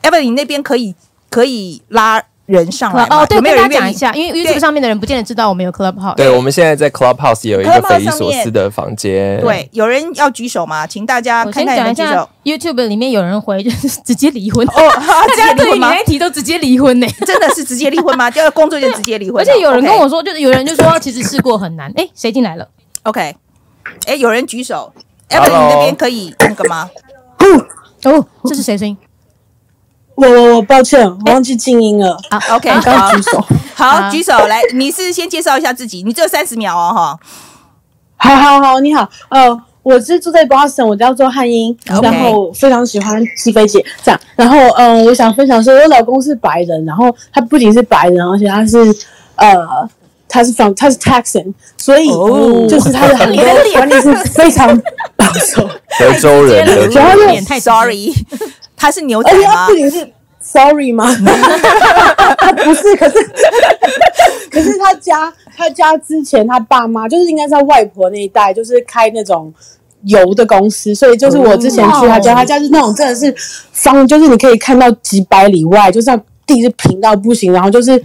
Speaker 1: Evelyn 那边可以可以拉。人上来哦，
Speaker 3: 对，有没有人跟大家讲一下，因为 YouTube 上面的人不见得知道我们有 Clubhouse。
Speaker 2: 对，我们现在在 Clubhouse 有一个匪夷所思的房间。
Speaker 1: 对，有人要举手吗？请大家看看有没有举手。
Speaker 3: YouTube 里面有人回，就是直接离婚
Speaker 1: 哦，大家对于你
Speaker 3: 那题都直接离婚呢？
Speaker 1: 真的是直接离婚吗？第二工作就直接离婚。
Speaker 3: 而且有人跟我说，就是有人就说，其实试过很难。哎，谁进来了
Speaker 1: ？OK，哎，有人举手，Evelyn 那边可以那个吗？
Speaker 3: 哦，这是谁声音？
Speaker 4: 我我我抱歉，我忘记静音了。
Speaker 1: 好，OK，刚举手，好，举手 来。你是先介绍一下自己，你只有三十秒哦，哈。
Speaker 4: 好好好，你好，呃，我是住在 Boston，我叫做汉英，然后非常喜欢西飞姐这样。然后，嗯，我想分享说，我老公是白人，然后他不仅是白人，而且他是呃，他是 from 他是 Texan，所以就是他的很多观念是非常保守。
Speaker 2: 德州人，
Speaker 1: 然后有点太 sorry。他是牛仔吗？
Speaker 4: 他不仅是 sorry 吗？他不是，可是 可是他家他家之前他爸妈就是应该在外婆那一代，就是开那种油的公司，所以就是我之前去他家，他家是那种真的是方，就是你可以看到几百里外，就像地是平到不行，然后就是。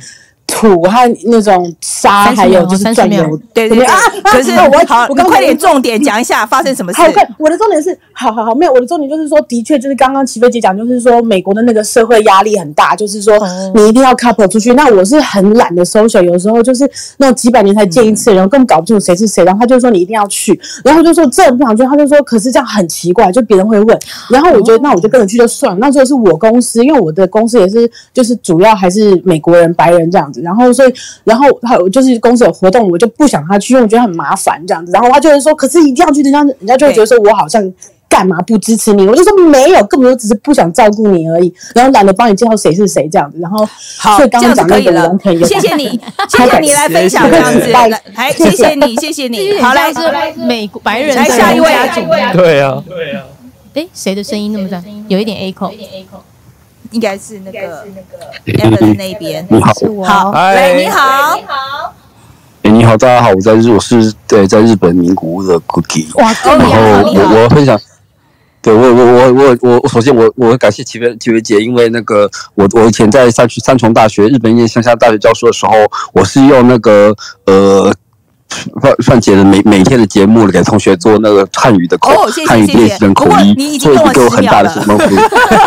Speaker 4: 土和那种沙，还有就是转油，
Speaker 1: 对对对。可是我好，我刚快点重点讲一下发生什么事。
Speaker 4: 好，我的重点是，好好好，没有，我的重点就是说，的确就是刚刚齐飞姐讲，就是说美国的那个社会压力很大，就是说你一定要 couple 出去。那我是很懒的 social，有时候就是那种几百年才见一次，然后根本搞不清楚谁是谁，然后他就说你一定要去，然后就说这不想去，他就说可是这样很奇怪，就别人会问，然后我觉得那我就跟着去就算了。那时候是我公司，因为我的公司也是就是主要还是美国人白人这样子。然后所以，然后还有就是公司有活动，我就不想他去，因为我觉得很麻烦这样子。然后他就会说，可是一定要去，人家人家就会觉得说我好像干嘛不支持你？我就说没有，根本就只是不想照顾你而已，然后懒得帮你介绍谁是谁这样子。然后
Speaker 1: 好，
Speaker 4: 所以刚刚讲那个人可以了，
Speaker 1: 谢谢你，谢谢你来分享这样子，来，谢谢你，谢谢你。好，来是美国白人，来下一位啊，
Speaker 2: 对啊，对啊。
Speaker 3: 哎，谁的声音那么大？有一点 echo，有一点 echo。
Speaker 1: 应该是那个 Evan 那边，
Speaker 5: 你好，
Speaker 1: 好，哎，你好，你好，
Speaker 5: 哎，你好，大家好，我在日，我是对，在日本名古屋的 Cookie，哇，然后我我分享，对我我我我我我首先我我感谢齐薇齐薇姐，因为那个我我以前在三三重大学日本一间乡下大学教书的时候，我是用那个呃。范范姐的每每天的节目给同学做那个汉语的口汉语练习跟口译，所以给我很大的帮助。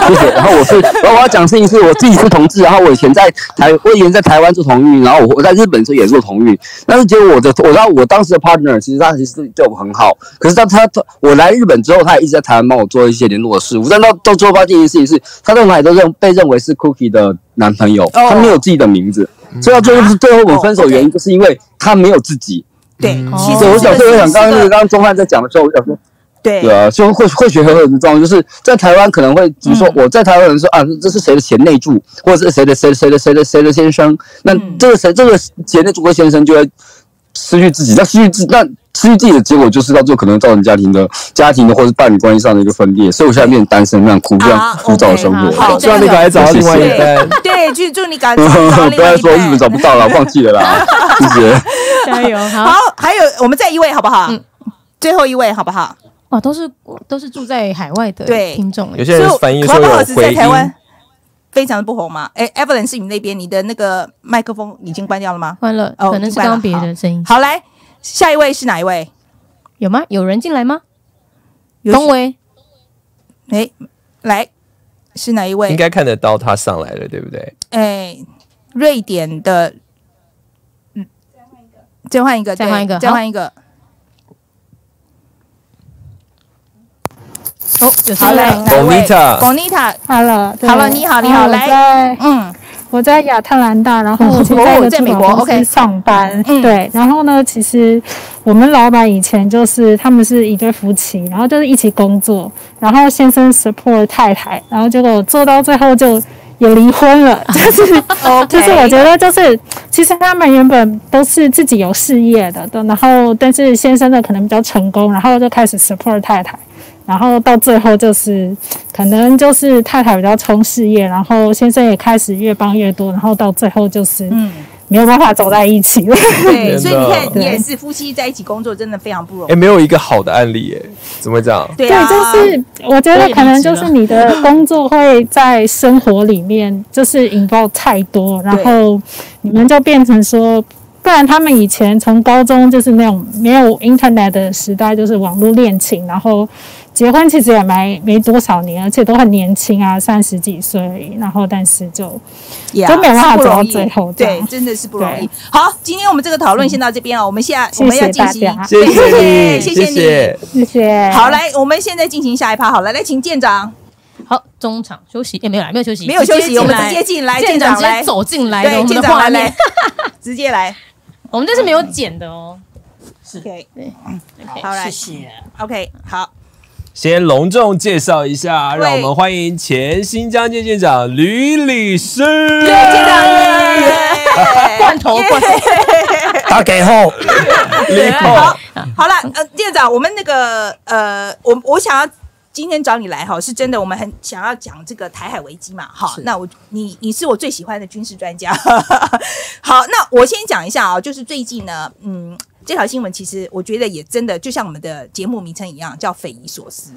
Speaker 5: 谢谢。然后我是，然后我要讲的事情是我自己是同志，然后我以前在台，我以前在台湾做同运，然后我我在日本时候也做同运。但是结果我的，我知道我当时的 partner 其实他其实对我很好，可是他他他我来日本之后，他也一直在台湾帮我做一些联络的事务。但到到最后发现一件事情是，他在哪里都认被认为是 Cookie 的男朋友，他没有自己的名字，所以到最后是最后我们分手原因就是因为他没有自己。
Speaker 1: 对，其
Speaker 5: 实我想说，我想刚刚那个刚刚钟汉在讲的时候，我想说，
Speaker 1: 对。
Speaker 5: 对啊，就会会学很多的状况，就是在台湾可能会，比如说我在台湾人说啊，这是谁的贤内助，或者是谁的谁谁的谁的谁的先生，那这个谁这个贤内助或先生就会失去自己，那失去自那失去自己的结果就是到最后可能造成家庭的家庭的或是伴侣关系上的一个分裂，所以我现在变成单身，那样苦这样枯燥的生活。
Speaker 2: 好，希望你赶快找到另外一半。
Speaker 1: 对，就祝你赶快找到 另外一半。
Speaker 5: 不要说日本找不到了，放弃了啦，谢谢。
Speaker 3: 加油！好，
Speaker 1: 还有我们再一位好不好？最后一位好不好？
Speaker 3: 哇，都是都是住在海外的听众，
Speaker 2: 有些人反映说有回音，
Speaker 1: 非常的不红嘛。哎，Evelyn 是你那边，你的那个麦克风已经关掉了吗？
Speaker 3: 关了，哦，可能是刚刚别的声音。
Speaker 1: 好，来，下一位是哪一位？
Speaker 3: 有吗？有人进来吗？东威，
Speaker 1: 哎，来，是哪一位？
Speaker 2: 应该看得到他上来了，对不对？
Speaker 1: 哎，瑞典的，嗯，再换一个，再换一个，再换一个。
Speaker 3: 好，好嘞
Speaker 1: ，Bonita，Bonita，Hello，好了，你好，你好，来，嗯，
Speaker 6: 我在亚特兰大，然后我在在美国，OK，上班，对，然后呢，其实我们老板以前就是他们是一对夫妻，然后就是一起工作，然后先生 support 太太，然后结果做到最后就也离婚了，就是，就是我觉得就是，其实他们原本都是自己有事业的，然后但是先生的可能比较成功，然后就开始 support 太太。然后到最后就是，可能就是太太比较冲事业，然后先生也开始越帮越多，然后到最后就是，嗯，没有办法走在一起了。
Speaker 1: 对，所以你看，你也是夫妻在一起工作，真的非常不容易。
Speaker 2: 哎，没有一个好的案例哎，怎么会这样？
Speaker 6: 对，就是我觉得可能就是你的工作会在生活里面就是引爆太多，然后你们就变成说。不然他们以前从高中就是那种没有 internet 的时代，就是网络恋情，然后结婚其实也没没多少年而且都很年轻啊三十几岁然后但是就也没办法走到最后
Speaker 1: 对真的是不容易。好今天我们这个讨论先到这边哦我们下我们要进行
Speaker 2: 谢谢你谢
Speaker 1: 谢你。
Speaker 6: 谢谢。
Speaker 1: 好来我们现在进行下一趴好了来请舰长。
Speaker 3: 好中场休息。也没有来没有休息。
Speaker 1: 没有休息我们直接进来舰长直接
Speaker 3: 走进来
Speaker 1: 对舰长还没 直接来。
Speaker 3: 我们这是没有剪的哦。
Speaker 1: 是。可以对好谢谢。Ok 好。
Speaker 2: 先隆重介绍一下，让我们欢迎前新疆舰舰长吕礼诗，
Speaker 1: 舰长，
Speaker 3: 罐头罐头，
Speaker 2: 打给后，
Speaker 1: 好，好了，呃，舰长，我们那个，呃，我我想要。今天找你来哈，是真的，我们很想要讲这个台海危机嘛，哈，那我你你是我最喜欢的军事专家，好，那我先讲一下啊，就是最近呢，嗯，这条新闻其实我觉得也真的就像我们的节目名称一样，叫匪夷所思。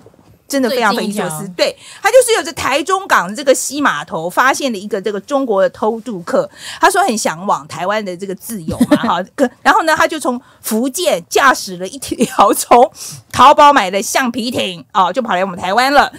Speaker 1: 真的非常匪夷所思，对，他就是有着台中港这个西码头发现了一个这个中国的偷渡客，他说很向往台湾的这个自由嘛，哈，然后呢，他就从福建驾驶了一条从淘宝买的橡皮艇啊，就跑来我们台湾了。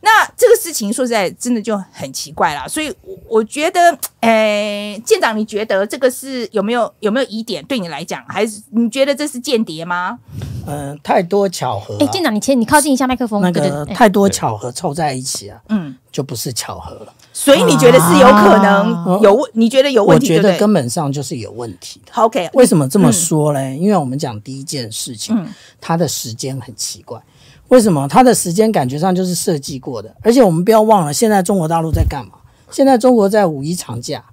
Speaker 1: 那这个事情说实在真的就很奇怪了，所以我觉得，诶，舰长，你觉得这个是有没有有没有疑点？对你来讲，还是你觉得这是间谍吗？
Speaker 7: 嗯、呃，太多巧合。
Speaker 3: 哎，舰长，你前你靠近一下麦克风。
Speaker 7: 那个太多巧合凑在一起啊，嗯，就不是巧合了。
Speaker 1: 所以你觉得是有可能有问？啊、你觉得有问题？
Speaker 7: 我觉得根本上就是有问题的。
Speaker 1: OK，
Speaker 7: 为什么这么说嘞？嗯、因为我们讲第一件事情，嗯、它的时间很奇怪。为什么它的时间感觉上就是设计过的？而且我们不要忘了，现在中国大陆在干嘛？现在中国在五一长假。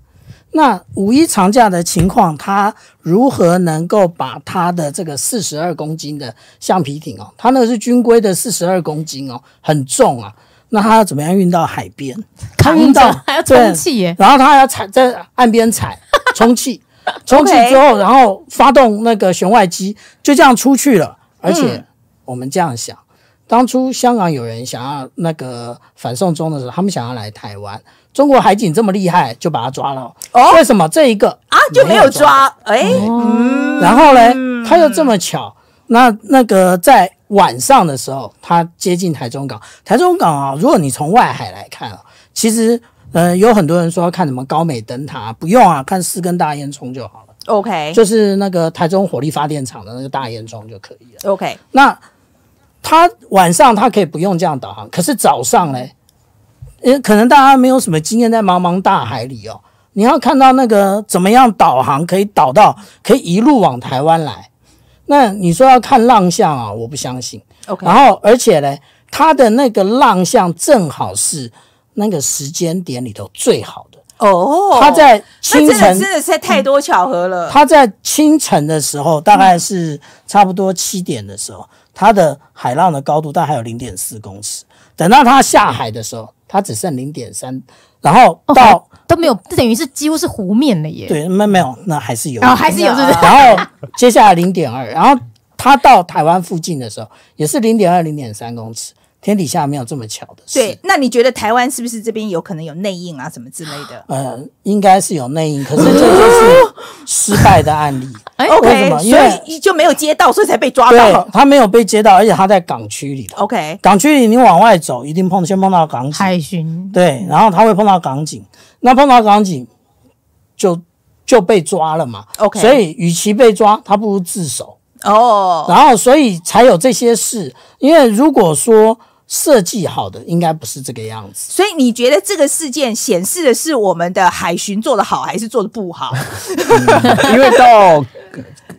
Speaker 7: 那五一长假的情况，它如何能够把它的这个四十二公斤的橡皮艇哦，它那个是军规的四十二公斤哦，很重啊。那它要怎么样运到海边？
Speaker 3: 扛到还要充气耶，
Speaker 7: 然后它还要踩在岸边踩充气，充气之后，然后发动那个舷外机，就这样出去了。而且我们这样想。当初香港有人想要那个反送中的时候，他们想要来台湾，中国海警这么厉害，就把他抓了。哦，为什么这一个
Speaker 1: 啊就没有抓？哎，
Speaker 7: 嗯、然后呢，他又这么巧，那那个在晚上的时候，他接近台中港。台中港啊，如果你从外海来看啊，其实呃有很多人说要看什么高美灯塔，不用啊，看四根大烟囱就好了。
Speaker 1: OK，
Speaker 7: 就是那个台中火力发电厂的那个大烟囱就可以了。
Speaker 1: OK，
Speaker 7: 那。他晚上他可以不用这样导航，可是早上呢？呃，可能大家没有什么经验，在茫茫大海里哦，你要看到那个怎么样导航可以导到，可以一路往台湾来。那你说要看浪向啊，我不相信。
Speaker 1: OK，
Speaker 7: 然后而且呢，它的那个浪向正好是那个时间点里头最好的
Speaker 1: 哦。
Speaker 7: 他在清晨，
Speaker 1: 真的是太多巧合了。
Speaker 7: 他在清晨的时候，大概是差不多七点的时候。它的海浪的高度大概还有零点四公尺，等到它下海的时候，它只剩零点三，然后到、哦、
Speaker 3: 都没有，这等于是几乎是湖面了耶。
Speaker 7: 对，没没有，那还是有，
Speaker 3: 然后、哦、还是有，是不是？
Speaker 7: 然后接下来零点二，然后它到台湾附近的时候，也是零点二、零点三公尺。天底下没有这么巧的事。
Speaker 1: 对，那你觉得台湾是不是这边有可能有内应啊，什么之类的？
Speaker 7: 呃，应该是有内应，可是这就是失败的案例。
Speaker 1: 哎，OK，所以就没有接到，所以才被抓到。
Speaker 7: 对，他没有被接到，而且他在港区里头。
Speaker 1: OK，
Speaker 7: 港区里你往外走，一定碰先碰到港警。
Speaker 3: 海巡。
Speaker 7: 对，然后他会碰到港警，那碰到港警就就被抓了嘛。
Speaker 1: OK，
Speaker 7: 所以与其被抓，他不如自首。
Speaker 1: 哦，
Speaker 7: 然后所以才有这些事，因为如果说。设计好的应该不是这个样子，
Speaker 1: 所以你觉得这个事件显示的是我们的海巡做的好还是做的不好？
Speaker 2: 嗯、因为到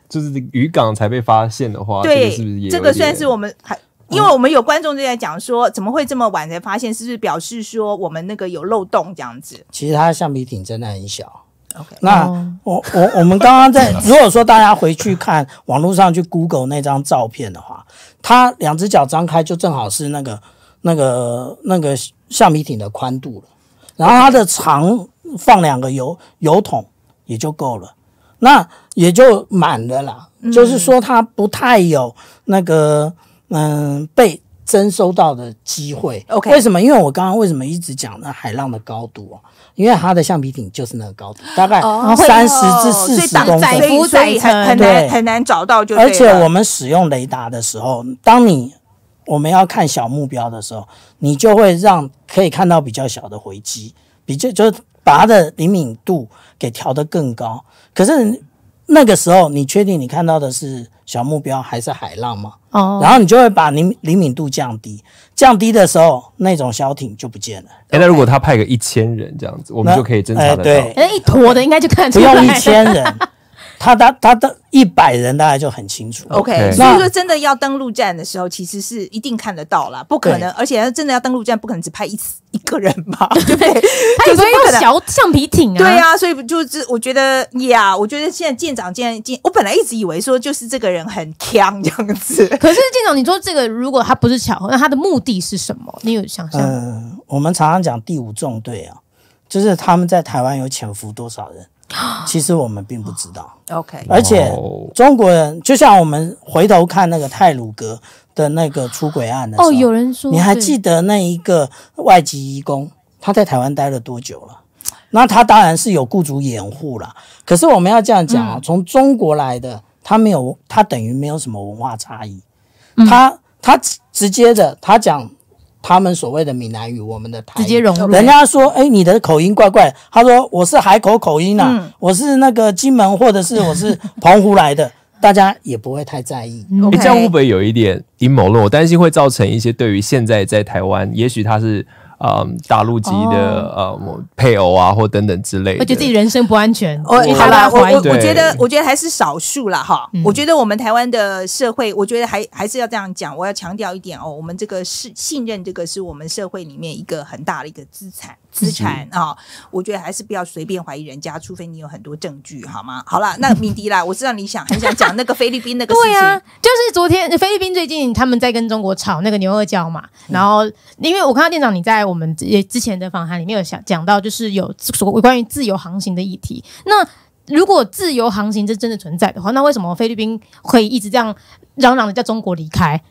Speaker 2: 就是渔港才被发现的话，
Speaker 1: 对，
Speaker 2: 这个是不是也
Speaker 1: 这个算是我们还？因为我们有观众就在讲说，怎么会这么晚才发现？是不是表示说我们那个有漏洞这样子？
Speaker 7: 其实它的橡皮艇真的很小。
Speaker 1: OK，
Speaker 7: 那我我我们刚刚在，如果说大家回去看网络上去 Google 那张照片的话，它两只脚张开就正好是那个那个那个橡皮艇的宽度了，然后它的长放两个油油桶也就够了，那也就满了啦。就是说它不太有那个嗯被征收到的机会。
Speaker 1: OK，
Speaker 7: 为什么？因为我刚刚为什么一直讲那海浪的高度啊？因为它的橡皮艇就是那个高度，大概三十至四十公分，
Speaker 1: 所以所以很很难很难找到就。
Speaker 7: 而且我们使用雷达的时候，当你我们要看小目标的时候，你就会让可以看到比较小的回击，比较就是把它的灵敏度给调得更高。可是那个时候，你确定你看到的是小目标还是海浪嘛？哦，然后你就会把灵灵敏度降低。降低的时候，那种小艇就不见了。
Speaker 2: 哎、欸，那如果他派个一千人这样子，我们就可以侦查得到。
Speaker 7: 对，
Speaker 3: 那一坨的应该就看出来。
Speaker 7: 不用一千人。他他他的一百人大概就很清楚。
Speaker 1: OK，所以说真的要登陆战的时候，其实是一定看得到啦，不可能。而且真的要登陆战，不可能只派一次一个人吧？对不对？
Speaker 3: 他有时候用小橡皮艇啊。
Speaker 1: 对啊，所以就是我觉得呀，我觉得现在舰长现在舰，我本来一直以为说就是这个人很强这样子。
Speaker 3: 可是舰长，你说这个如果他不是巧合，那他的目的是什么？你有想象？
Speaker 7: 嗯，我们常常讲第五纵队啊，就是他们在台湾有潜伏多少人？其实我们并不知道
Speaker 1: ，OK。
Speaker 7: 而且中国人就像我们回头看那个泰鲁阁的那个出轨案的时候，
Speaker 3: 哦，有人说，
Speaker 7: 你还记得那一个外籍移工他在台湾待了多久了？那他当然是有雇主掩护了。可是我们要这样讲啊，从中国来的他没有，他等于没有什么文化差异，他他直接的他讲。他们所谓的闽南语，我们的台语
Speaker 3: 直接融入。
Speaker 7: 人家说：“哎，你的口音怪怪。”他说：“我是海口口音啊，嗯、我是那个金门或者是我是澎湖来的。”大家也不会太在意。
Speaker 2: 你、这样会不会有一点阴谋论？我担心会造成一些对于现在在台湾，也许他是。嗯，大陆籍的呃配偶啊，或等等之类的，
Speaker 3: 我觉得自己人生不安全。
Speaker 1: 我好啦，我我我觉得，我觉得还是少数啦。哈。我觉得我们台湾的社会，我觉得还还是要这样讲。我要强调一点哦，我们这个是信任，这个是我们社会里面一个很大的一个资产资产啊。我觉得还是不要随便怀疑人家，除非你有很多证据，好吗？好了，那敏迪啦，我知道你想很想讲那个菲律宾那个事情。对啊，
Speaker 3: 就是昨天菲律宾最近他们在跟中国吵那个牛二胶嘛，然后因为我看到店长你在。我们也之前的访谈里面有想讲到，就是有所谓关于自由航行的议题。那如果自由航行是真的存在的话，那为什么菲律宾会一直这样嚷嚷的叫中国离开？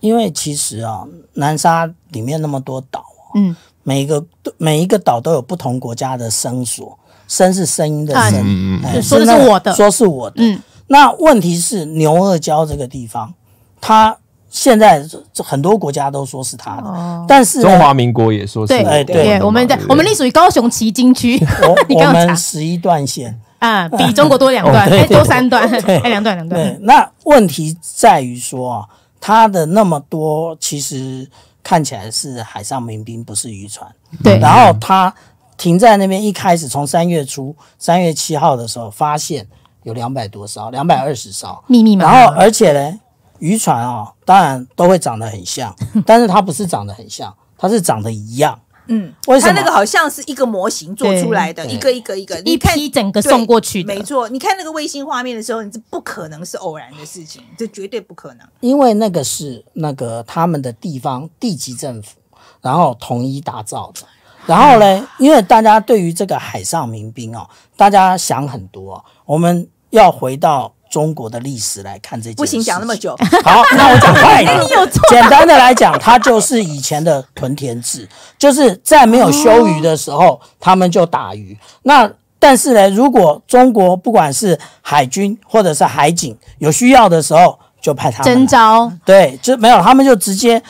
Speaker 7: 因为其实啊，南沙里面那么多岛，嗯，每一个每一个岛都有不同国家的声索，声是声音的声，嗯
Speaker 3: 嗯，说的是我的，
Speaker 7: 说是我的。嗯，那问题是牛二礁这个地方，它。现在很多国家都说是它的，哦、但是
Speaker 2: 中华民国也说是。
Speaker 3: 对，哎，对，我们在我们隶属于高雄旗津区。
Speaker 7: 我 我们十一段线
Speaker 3: 啊，比中国多两段，还多三段，哎两段两段。
Speaker 7: 那问题在于说啊，它的那么多，其实看起来是海上民兵，不是渔船。
Speaker 3: 对。
Speaker 7: 然后它停在那边，一开始从三月初，三月七号的时候，发现有两百多艘，两百二十艘，
Speaker 3: 密密麻
Speaker 7: 麻。然后而且呢。渔船啊、哦，当然都会长得很像，但是它不是长得很像，它是长得一样。
Speaker 1: 嗯，为什么？它那个好像是一个模型做出来的，一个一个一个，
Speaker 3: 一批整个送过去的。
Speaker 1: 没错，你看那个卫星画面的时候，你这不可能是偶然的事情，这绝对不可能。
Speaker 7: 因为那个是那个他们的地方地级政府，然后统一打造的。然后呢，嗯、因为大家对于这个海上民兵哦，大家想很多，我们要回到。中国的历史来看这件事。
Speaker 1: 不行，讲那么久。
Speaker 7: 好，那我讲快一点。简单的来讲，它就是以前的屯田制，就是在没有休渔的时候，他们就打鱼。那但是呢，如果中国不管是海军或者是海警有需要的时候，就派他们
Speaker 3: 征召。
Speaker 7: 对，就没有，他们就直接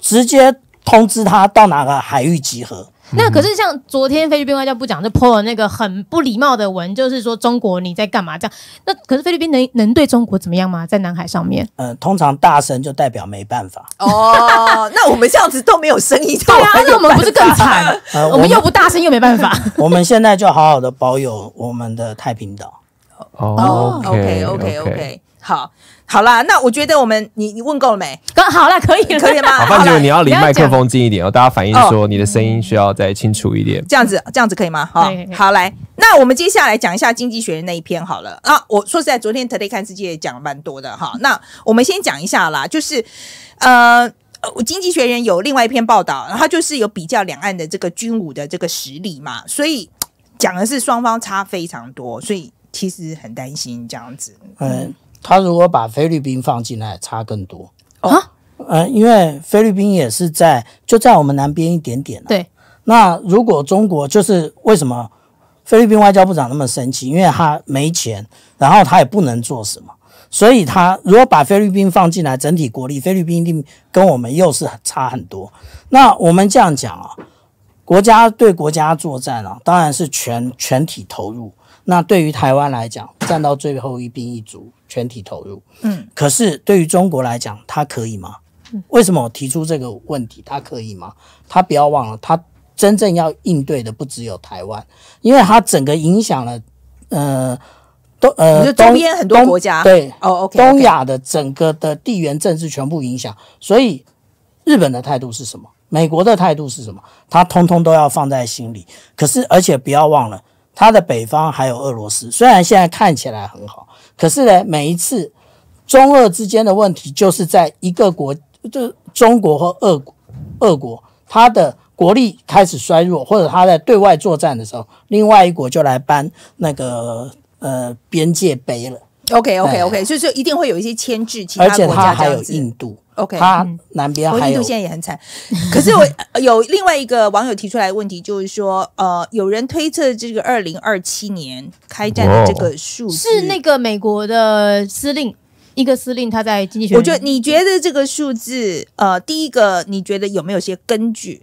Speaker 7: 直接通知他到哪个海域集合。
Speaker 3: 那可是像昨天菲律宾外交部长就 po 了那个很不礼貌的文，就是说中国你在干嘛这样？那可是菲律宾能能对中国怎么样吗？在南海上面？
Speaker 7: 嗯、呃，通常大声就代表没办法。
Speaker 1: 哦，那我们这样子都没有生意，
Speaker 3: 对啊，那我们不是更惨？呃，我们又不大声又没办法。
Speaker 7: 我们现在就好好的保有我们的太平岛。
Speaker 2: 哦
Speaker 1: ，OK OK OK，好。好啦，那我觉得我们你你问够了没？
Speaker 3: 刚好了，可以了，
Speaker 1: 可以了吗？
Speaker 2: 好，范姐，你要离麦克风近一点哦，大家反映说你的声音需要再清楚一点。
Speaker 1: 这样子，这样子可以吗？好，好，来，那我们接下来讲一下《经济学人》那一篇好了啊。我说实在，昨天 Today 看世界也讲了蛮多的哈。那我们先讲一下啦，就是呃，《经济学人》有另外一篇报道，然后就是有比较两岸的这个军武的这个实力嘛，所以讲的是双方差非常多，所以其实很担心这样子。
Speaker 7: 嗯。他如果把菲律宾放进来，差更多
Speaker 3: 啊？
Speaker 7: 呃，因为菲律宾也是在就在我们南边一点点、啊。
Speaker 3: 对。
Speaker 7: 那如果中国就是为什么菲律宾外交部长那么生气？因为他没钱，然后他也不能做什么，所以他如果把菲律宾放进来，整体国力菲律宾一定跟我们又是差很多。那我们这样讲啊，国家对国家作战啊，当然是全全体投入。那对于台湾来讲，战到最后一兵一卒。全体投入，嗯，可是对于中国来讲，他可以吗？为什么我提出这个问题？他可以吗？他不要忘了，他真正要应对的不只有台湾，因为他整个影响了，呃，东呃，
Speaker 1: 周边很多国家，
Speaker 7: 对，
Speaker 1: 哦，OK，
Speaker 7: 东亚的整个的地缘政治全部影响。所以日本的态度是什么？美国的态度是什么？他通通都要放在心里。可是，而且不要忘了，它的北方还有俄罗斯，虽然现在看起来很好。可是呢，每一次中俄之间的问题，就是在一个国，就中国和俄国俄国，它的国力开始衰弱，或者它在对外作战的时候，另外一国就来搬那个呃边界碑了。
Speaker 1: OK OK OK，所以说一定会有一些牵制其他国家，
Speaker 7: 而且他还有印度。
Speaker 1: OK，
Speaker 7: 他南边还有、
Speaker 1: 嗯、印度现在也很惨。可是我 有另外一个网友提出来的问题，就是说，呃，有人推测这个二零二七年开战的这个数字
Speaker 3: 是那个美国的司令，一个司令他在经济学。
Speaker 1: 我觉得你觉得这个数字，呃，第一个你觉得有没有些根据？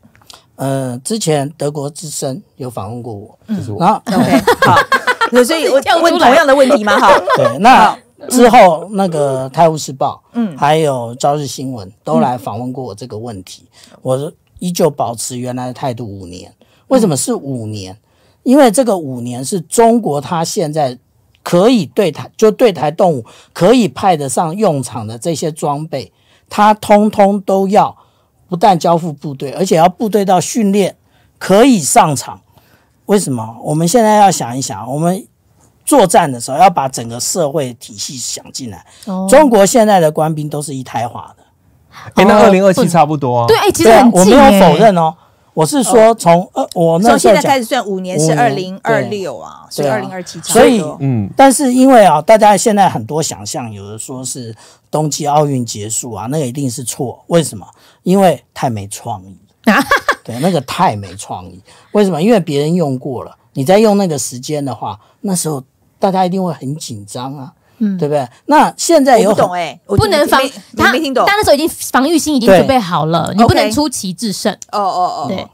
Speaker 7: 呃，之前德国之声有访问过我，
Speaker 1: 嗯，
Speaker 7: 然后
Speaker 1: OK 好，所以 我问同样的问题吗？哈，
Speaker 7: 对，那。之后，那个《泰晤士报》嗯，还有《朝日新闻》都来访问过我这个问题，我依旧保持原来的态度五年。为什么是五年？因为这个五年是中国他现在可以对台就对台动武可以派得上用场的这些装备，他通通都要不但交付部队，而且要部队到训练可以上场。为什么？我们现在要想一想，我们。作战的时候要把整个社会体系想进来。哦、中国现在的官兵都是一胎化的，
Speaker 2: 哎、欸，那二零二七差不多啊。
Speaker 3: 对，哎，其实
Speaker 7: 我没有否认哦，我是说从呃，我那时候
Speaker 1: 从现在开始算五年是二零二六啊，所以二零二七差不多。
Speaker 7: 所以，嗯，但是因为啊，大家现在很多想象，有的说是冬季奥运结束啊，那个一定是错。为什么？因为太没创意。对，那个太没创意。为什么？因为别人用过了，你再用那个时间的话，那时候。大家一定会很紧张啊，嗯，对不对？那现在有
Speaker 1: 不懂哎，
Speaker 3: 不能防他，没听懂。但那时候已经防御心已经准备好了，你不能出奇制胜。哦哦哦，对。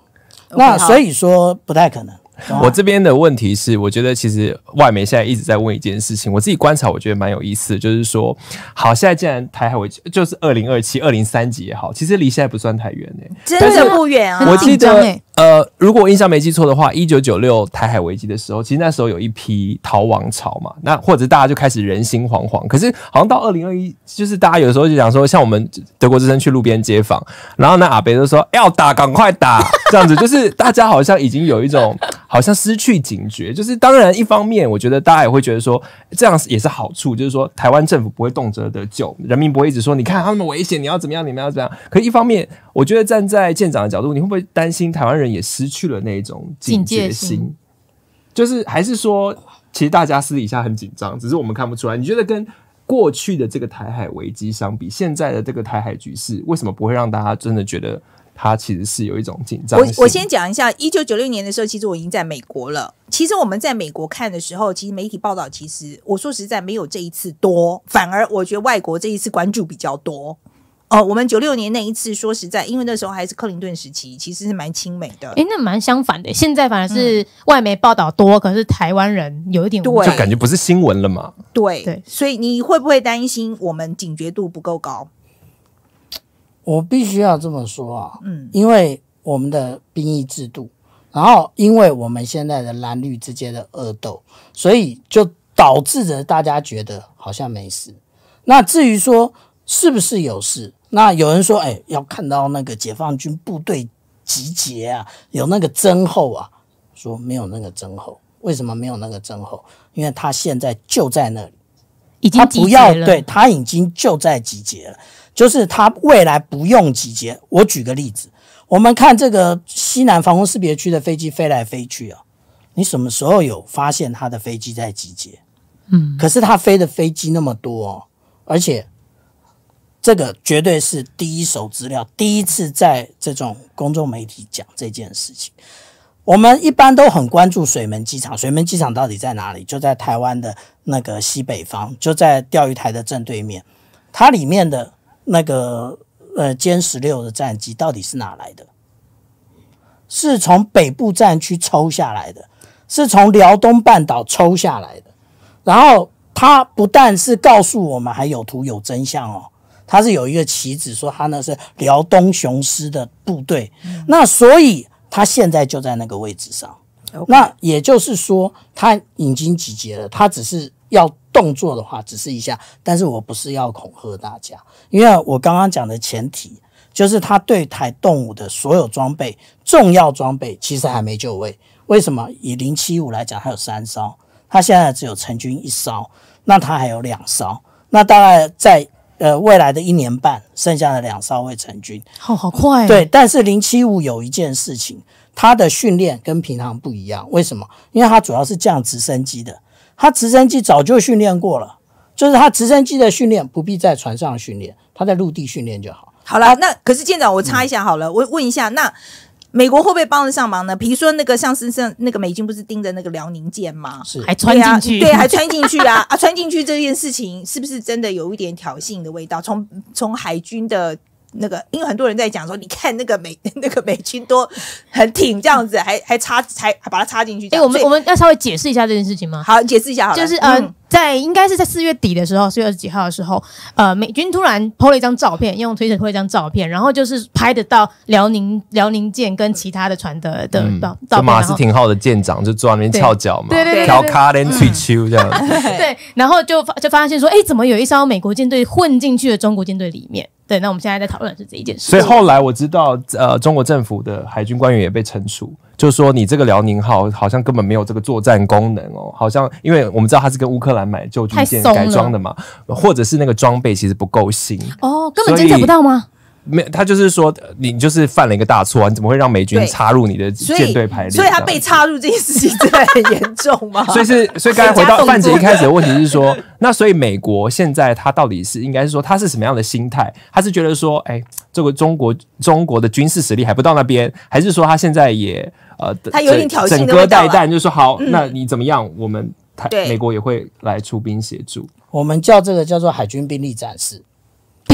Speaker 7: 那所以说不太可能。
Speaker 2: 我这边的问题是，我觉得其实外媒现在一直在问一件事情，我自己观察，我觉得蛮有意思，就是说，好，现在既然台海危机就是二零二七、二零三几也好，其实离现在不算太远呢，
Speaker 1: 真的不远啊。
Speaker 2: 我记得，呃，如果我印象没记错的话，一九九六台海危机的时候，其实那时候有一批逃亡潮嘛，那或者大家就开始人心惶惶。可是好像到二零二一，就是大家有时候就讲说，像我们德国之声去路边街访，然后呢阿北就说要打，赶快打，这样子，就是大家好像已经有一种。好像失去警觉，就是当然一方面，我觉得大家也会觉得说这样也是好处，就是说台湾政府不会动辄的救，人民不会一直说你看他们危险，你要怎么样，你们要怎么样。可一方面，我觉得站在舰长的角度，你会不会担心台湾人也失去了那种警觉心？就是还是说其实大家私底下很紧张，只是我们看不出来。你觉得跟过去的这个台海危机相比，现在的这个台海局势为什么不会让大家真的觉得它其实是有一种紧张？
Speaker 1: 我我先讲一下，一九九六年的时候，其实我已经在美国了。其实我们在美国看的时候，其实媒体报道，其实我说实在没有这一次多，反而我觉得外国这一次关注比较多。哦，我们九六年那一次，说实在，因为那时候还是克林顿时期，其实是蛮亲美的。
Speaker 3: 哎，那蛮相反的。现在反而是外媒报道多，嗯、可是台湾人有一点，
Speaker 1: 对，
Speaker 2: 就感觉不是新闻了嘛。
Speaker 1: 对对，所以你会不会担心我们警觉度不够高？
Speaker 7: 我必须要这么说啊，嗯，因为我们的兵役制度，然后因为我们现在的蓝绿之间的恶斗，所以就导致着大家觉得好像没事。那至于说，是不是有事？那有人说，哎，要看到那个解放军部队集结啊，有那个增厚啊。说没有那个增厚，为什么没有那个增厚？因为他现在就在那里，
Speaker 3: 已经不要，
Speaker 7: 对，他已经就在集结了，就是他未来不用集结。我举个例子，我们看这个西南防空识别区的飞机飞来飞去啊，你什么时候有发现他的飞机在集结？嗯，可是他飞的飞机那么多哦，而且。这个绝对是第一手资料，第一次在这种公众媒体讲这件事情。我们一般都很关注水门机场，水门机场到底在哪里？就在台湾的那个西北方，就在钓鱼台的正对面。它里面的那个呃歼十六的战机到底是哪来的？是从北部战区抽下来的，是从辽东半岛抽下来的。然后它不但是告诉我们，还有图有真相哦。他是有一个旗子，说他那是辽东雄狮的部队，嗯、那所以他现在就在那个位置上。那也就是说，他已经集结了。他只是要动作的话，只是一下。但是我不是要恐吓大家，因为我刚刚讲的前提就是他对台动武的所有装备、重要装备其实还没就位。为什么？以零七五来讲，它有三艘，它现在只有成军一艘，那它还有两艘，那大概在。呃，未来的一年半，剩下的两艘会成军，
Speaker 3: 好好快。
Speaker 7: 对，但是零七五有一件事情，它的训练跟平常不一样。为什么？因为它主要是降直升机的，它直升机早就训练过了，就是它直升机的训练不必在船上训练，它在陆地训练就好。
Speaker 1: 好了，那可是舰长，我插一下好了，嗯、我问一下那。美国会不会帮得上忙呢？比如说那个像是像那个美军不是盯着那个辽宁舰吗？
Speaker 7: 是，
Speaker 3: 还穿进去，
Speaker 1: 对，还穿进去啊 啊！穿进去这件事情是不是真的有一点挑衅的味道？从从海军的。那个，因为很多人在讲说，你看那个美 那个美军多很挺这样子，还还插还还把它插进去。哎、
Speaker 3: 欸，我们我们要稍微解释一下这件事情吗？
Speaker 1: 好，解释一下好了。
Speaker 3: 就是呃，嗯、在应该是在四月底的时候，四月二十几号的时候，呃，美军突然 PO 了一张照片，用推特 PO 一张照片，然后就是拍得到辽宁辽宁舰跟其他的船的的照照片。
Speaker 2: 马斯廷号的舰长就坐在那边翘脚嘛，
Speaker 3: 对对对，
Speaker 2: 调卡连吹秋这样。
Speaker 3: 对，然后就就发现说，哎、欸，怎么有一艘美国舰队混进去了中国舰队里面？对，那我们现在在讨论的是这一件事。
Speaker 2: 所以后来我知道，呃，中国政府的海军官员也被惩处，就是说你这个辽宁号好像根本没有这个作战功能哦，好像因为我们知道它是跟乌克兰买旧军舰改装的嘛，或者是那个装备其实不够新
Speaker 3: 哦，根本监测不到吗？
Speaker 2: 没，他就是说你就是犯了一个大错啊！你怎么会让美军插入你的舰队排列？
Speaker 1: 所以他被插入这件事情真的很严重吗？
Speaker 2: 所以是，所以刚才回到 范姐一开始的问题是说，那所以美国现在他到底是应该是说他是什么样的心态？他是觉得说，哎，这个中国中国的军事实力还不到那边，还是说他现在也呃，
Speaker 1: 他有点挑衅的味，
Speaker 2: 整个带弹就是说好，嗯、那你怎么样？我们台美国也会来出兵协助。
Speaker 7: 我们叫这个叫做海军兵力展示。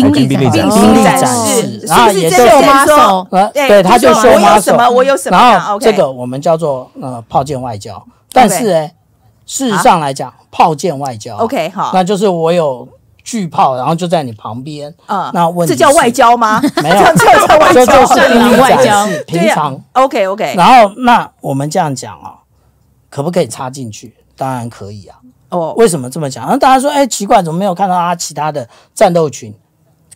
Speaker 3: 兵力
Speaker 7: 兵力展示，
Speaker 1: 然后也是秀 muscle，
Speaker 7: 对，他就秀 muscle，
Speaker 1: 什么我有什么，
Speaker 7: 然后这个我们叫做呃炮舰外交，但是哎，事实上来讲，炮舰外交
Speaker 1: ，OK 好，
Speaker 7: 那就是我有巨炮，然后就在你旁边，啊，那问
Speaker 1: 这叫外交吗？
Speaker 7: 没有，这叫外交，
Speaker 3: 是兵力外交，
Speaker 7: 平常。
Speaker 1: OK OK，
Speaker 7: 然后那我们这样讲啊，可不可以插进去？当然可以啊，哦，为什么这么讲？然后大家说，哎，奇怪，怎么没有看到他其他的战斗群？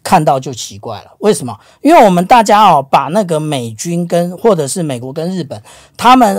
Speaker 7: 看到就奇怪了，为什么？因为我们大家哦，把那个美军跟或者是美国跟日本，他们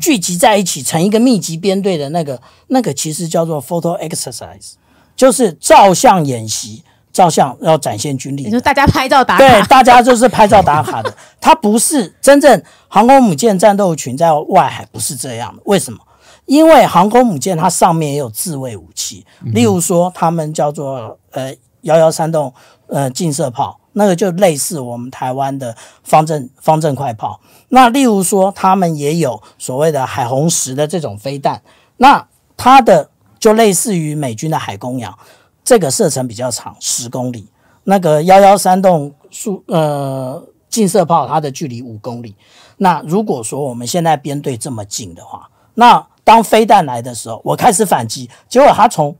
Speaker 7: 聚集在一起成一个密集编队的那个那个，其实叫做 photo exercise，就是照相演习，照相要展现军力。
Speaker 3: 你说大家拍照打卡？
Speaker 7: 对，大家就是拍照打卡的。它不是真正航空母舰战斗群在外海不是这样的，为什么？因为航空母舰它上面也有自卫武器，例如说他们叫做呃幺幺三洞呃近射炮，那个就类似我们台湾的方阵方阵快炮。那例如说他们也有所谓的海红石的这种飞弹，那它的就类似于美军的海公羊，这个射程比较长，十公里。那个幺幺三洞数呃近射炮，它的距离五公里。那如果说我们现在编队这么近的话，那当飞弹来的时候，我开始反击，结果他从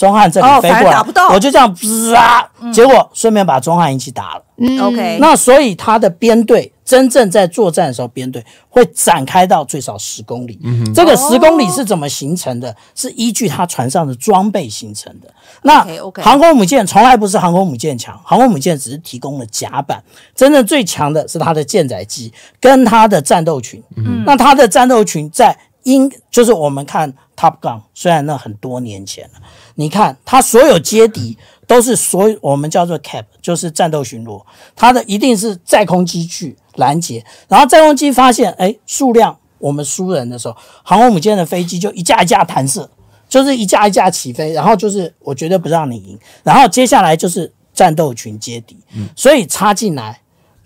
Speaker 7: 中汉这里飞过来，哦、我就这样滋啊，嗯、结果顺便把中汉一起打了。
Speaker 1: 嗯，OK。
Speaker 7: 那所以他的编队真正在作战的时候，编队会展开到最少十公里。嗯，这个十公里是怎么形成的？是依据他船上的装备形成的。那 OK，航空母舰从来不是航空母舰强，航空母舰只是提供了甲板，真正最强的是它的舰载机跟它的战斗群。嗯，那它的战斗群在。英就是我们看 Top Gun，虽然那很多年前了，你看它所有接敌都是所有我们叫做 Cap，就是战斗巡逻，它的一定是在空机去拦截，然后在空机发现哎数量我们输人的时候，航空母舰的飞机就一架一架弹射，就是一架一架起飞，然后就是我绝对不让你赢，然后接下来就是战斗群接敌，所以插进来。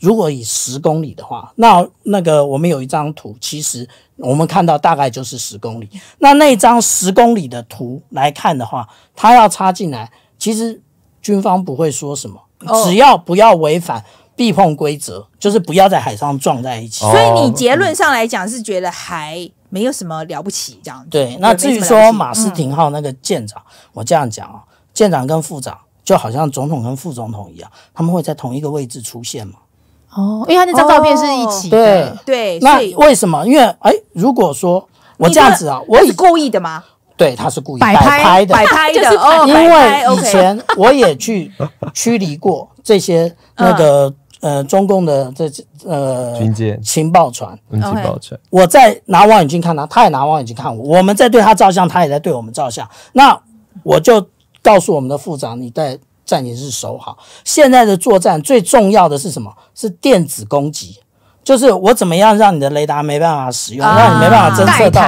Speaker 7: 如果以十公里的话，那那个我们有一张图，其实我们看到大概就是十公里。那那张十公里的图来看的话，它要插进来，其实军方不会说什么，只要不要违反避碰规则，就是不要在海上撞在一起。
Speaker 1: 所以你结论上来讲是觉得还没有什么了不起这样子。
Speaker 7: 对，那至于说马斯廷号那个舰长，我这样讲啊，舰长跟副长就好像总统跟副总统一样，他们会在同一个位置出现吗？
Speaker 3: 哦，因为他那张照片是一起的，
Speaker 1: 哦、对对。
Speaker 7: 那为什么？因为哎，如果说我这样子啊，我
Speaker 1: 是故意的吗？
Speaker 7: 对，他是故意
Speaker 3: 摆
Speaker 7: 拍的，
Speaker 1: 摆拍的。
Speaker 7: 哦，因为以前我也去 驱离过这些那个呃中共的这呃
Speaker 2: 军舰
Speaker 7: 情报船，
Speaker 2: 情报船。
Speaker 7: 我在拿望远镜看他，他也拿望远镜看我，我们在对他照相，他也在对我们照相。那我就告诉我们的副长，你在。战也是守好。现在的作战最重要的是什么？是电子攻击，就是我怎么样让你的雷达没办法使用，让你没办法侦测到。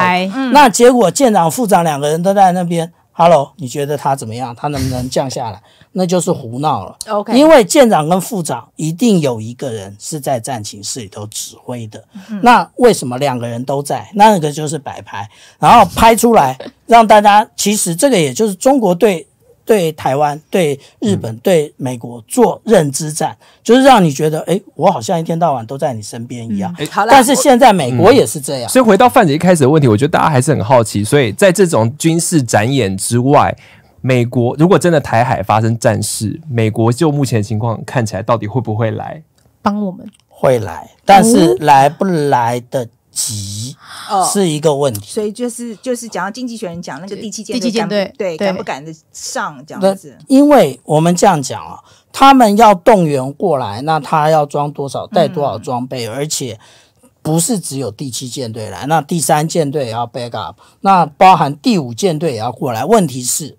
Speaker 7: 那结果舰长、副长两个人都在那边。Hello，你觉得他怎么样？他能不能降下来？那就是胡闹了。OK，因为舰长跟副长一定有一个人是在战情室里头指挥的。那为什么两个人都在？那个就是摆拍，然后拍出来让大家。其实这个也就是中国队。对台湾、对日本、对美国做认知战，嗯、就是让你觉得，哎，我好像一天到晚都在你身边一样。嗯、好了，但是现在美国也是这样。
Speaker 2: 所以回到范姐一开始的问题，我觉得大家还是很好奇。所以在这种军事展演之外，美国如果真的台海发生战事，美国就目前情况看起来，到底会不会来
Speaker 3: 帮我们？
Speaker 7: 会来，但是来不来的？急是一个问题，
Speaker 1: 所以就是就是讲到经济学人讲那个第七舰队，舰队对敢不敢的上这样子？
Speaker 7: 因为我们这样讲啊，他们要动员过来，那他要装多少，带多少装备，而且不是只有第七舰队来，那第三舰队也要 back up，那包含第五舰队也要过来。问题是，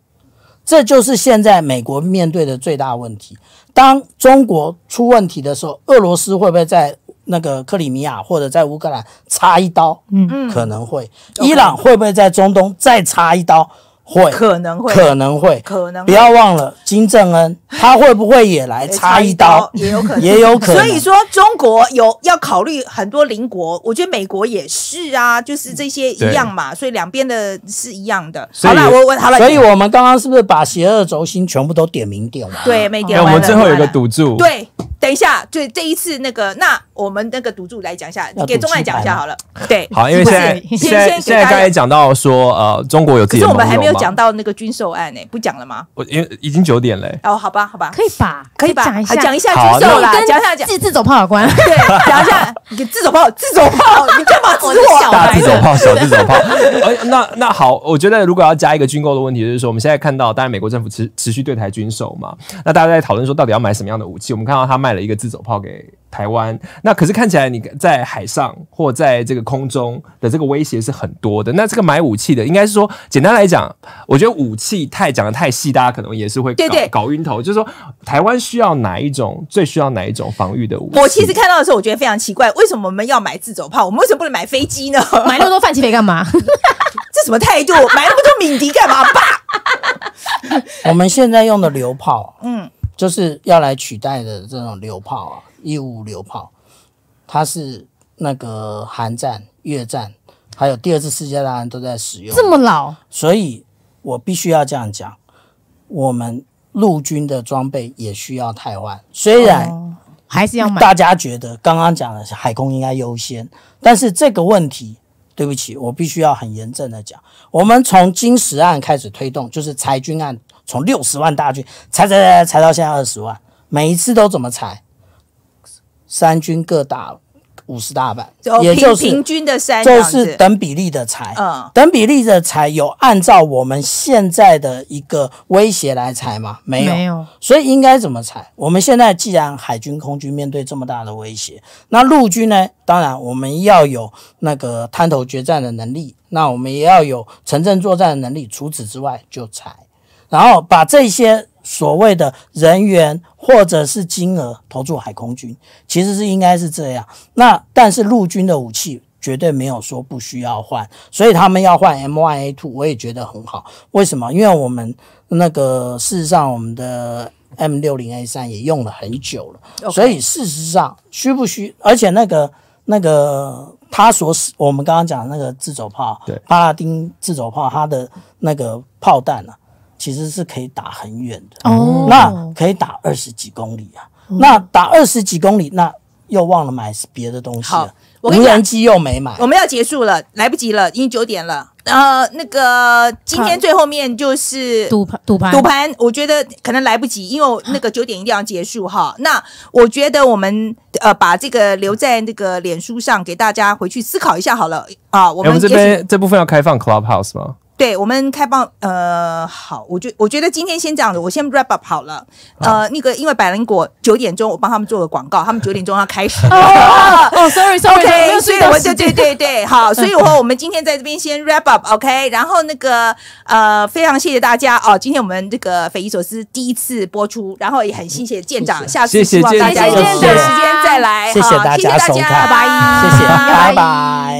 Speaker 7: 这就是现在美国面对的最大问题。当中国出问题的时候，俄罗斯会不会在？那个克里米亚或者在乌克兰插一刀，嗯嗯，可能会。伊朗会不会在中东再插一刀？会，
Speaker 1: 可能会，
Speaker 7: 可能会，
Speaker 1: 可能。
Speaker 7: 不要忘了金正恩，他会不会也来插一刀？
Speaker 1: 也有可能，
Speaker 7: 也有可能。
Speaker 1: 所以说，中国有要考虑很多邻国，我觉得美国也是啊，就是这些一样嘛。所以两边的是一样的。好了，我我好了。
Speaker 7: 所以我们刚刚是不是把邪恶轴心全部都点名点完？
Speaker 1: 对，没点完。
Speaker 2: 我们最后有个赌注。
Speaker 1: 对。等一下，就这一次那个，那我们那个赌注来讲一下，你给钟汉讲一下好了。对，
Speaker 2: 好，因为现在现在现在刚才讲到说，呃，中国有自己的，可是我们还
Speaker 1: 没有讲到那个军售案呢，不讲了吗？
Speaker 2: 我因为已经九点嘞。
Speaker 1: 哦，好吧，好吧，
Speaker 3: 可以吧？
Speaker 1: 可以吧？讲一下
Speaker 3: 军
Speaker 1: 售啦，
Speaker 3: 讲一下自自走炮有关。
Speaker 1: 对，讲一下 你自走炮，自走炮，你干嘛指我？
Speaker 2: 大自走炮，小自走炮。哎，那那好，我觉得如果要加一个军购的问题，就是说我们现在看到，当然美国政府持持续对台军售嘛，那大家在讨论说到底要买什么样的武器？我们看到他卖了一个自走炮给。给台湾，那可是看起来你在海上或在这个空中的这个威胁是很多的。那这个买武器的，应该是说，简单来讲，我觉得武器太讲的太细，大家可能也是会搞对对搞晕头。就是说，台湾需要哪一种，最需要哪一种防御的武器？
Speaker 1: 我其实看到的时候，我觉得非常奇怪，为什么我们要买自走炮？我们为什么不能买飞机呢？
Speaker 3: 买那么多范琪斐干嘛？
Speaker 1: 这什么态度？买那么多敏迪干嘛？爸，
Speaker 7: 我们现在用的榴炮，嗯，就是要来取代的这种榴炮啊，一五五榴炮，它是那个韩战、越战，还有第二次世界大战都在使用，
Speaker 3: 这么老，
Speaker 7: 所以我必须要这样讲，我们陆军的装备也需要汰换，虽然、哦。
Speaker 3: 还是要买。
Speaker 7: 大家觉得刚刚讲的是海空应该优先，但是这个问题，对不起，我必须要很严正的讲。我们从金石案开始推动，就是裁军案，从六十万大军裁裁裁裁到现在二十万，每一次都怎么裁？三军各打。五十大板，也就是
Speaker 1: 平均的三，
Speaker 7: 就是等比例的裁，嗯，等比例的裁有按照我们现在的一个威胁来裁吗？没有，没有，所以应该怎么裁？我们现在既然海军、空军面对这么大的威胁，那陆军呢？当然我们要有那个滩头决战的能力，那我们也要有城镇作战的能力。除此之外，就裁，然后把这些。所谓的人员或者是金额投注海空军，其实是应该是这样。那但是陆军的武器绝对没有说不需要换，所以他们要换 M1A2，我也觉得很好。为什么？因为我们那个事实上我们的 M 六零 A 三也用了很久了.所以事实上需不需？而且那个那个他所使我们刚刚讲的那个自走炮，对，巴拉丁自走炮，它的那个炮弹呢、啊？其实是可以打很远的，哦，那可以打二十几公里啊。哦、那打二十几公里，那又忘了买别的东西了。好，无人机又没买。
Speaker 1: 我们要结束了，来不及了，已经九点了。呃，那个今天最后面就是
Speaker 3: 赌盘，赌盘，
Speaker 1: 赌盘。我觉得可能来不及，因为那个九点一定要结束哈。那我觉得我们呃把这个留在那个脸书上给大家回去思考一下好了啊。我们，
Speaker 2: 我们这边这部分要开放 Clubhouse 吗？
Speaker 1: 对，我们开放，呃，好，我觉我觉得今天先这样子，我先 wrap up 好了。呃，那个因为百灵果九点钟，我帮他们做个广告，他们九点钟要开始。
Speaker 3: 哦，sorry，sorry，OK，
Speaker 1: 所以我对对对对，好，所以我我们今天在这边先 wrap up，OK，然后那个呃，非常谢谢大家哦，今天我们这个匪夷所思第一次播出，然后也很谢谢舰长，下次希望大家有时间再来，
Speaker 7: 谢谢大家收看，拜拜，谢谢，拜拜。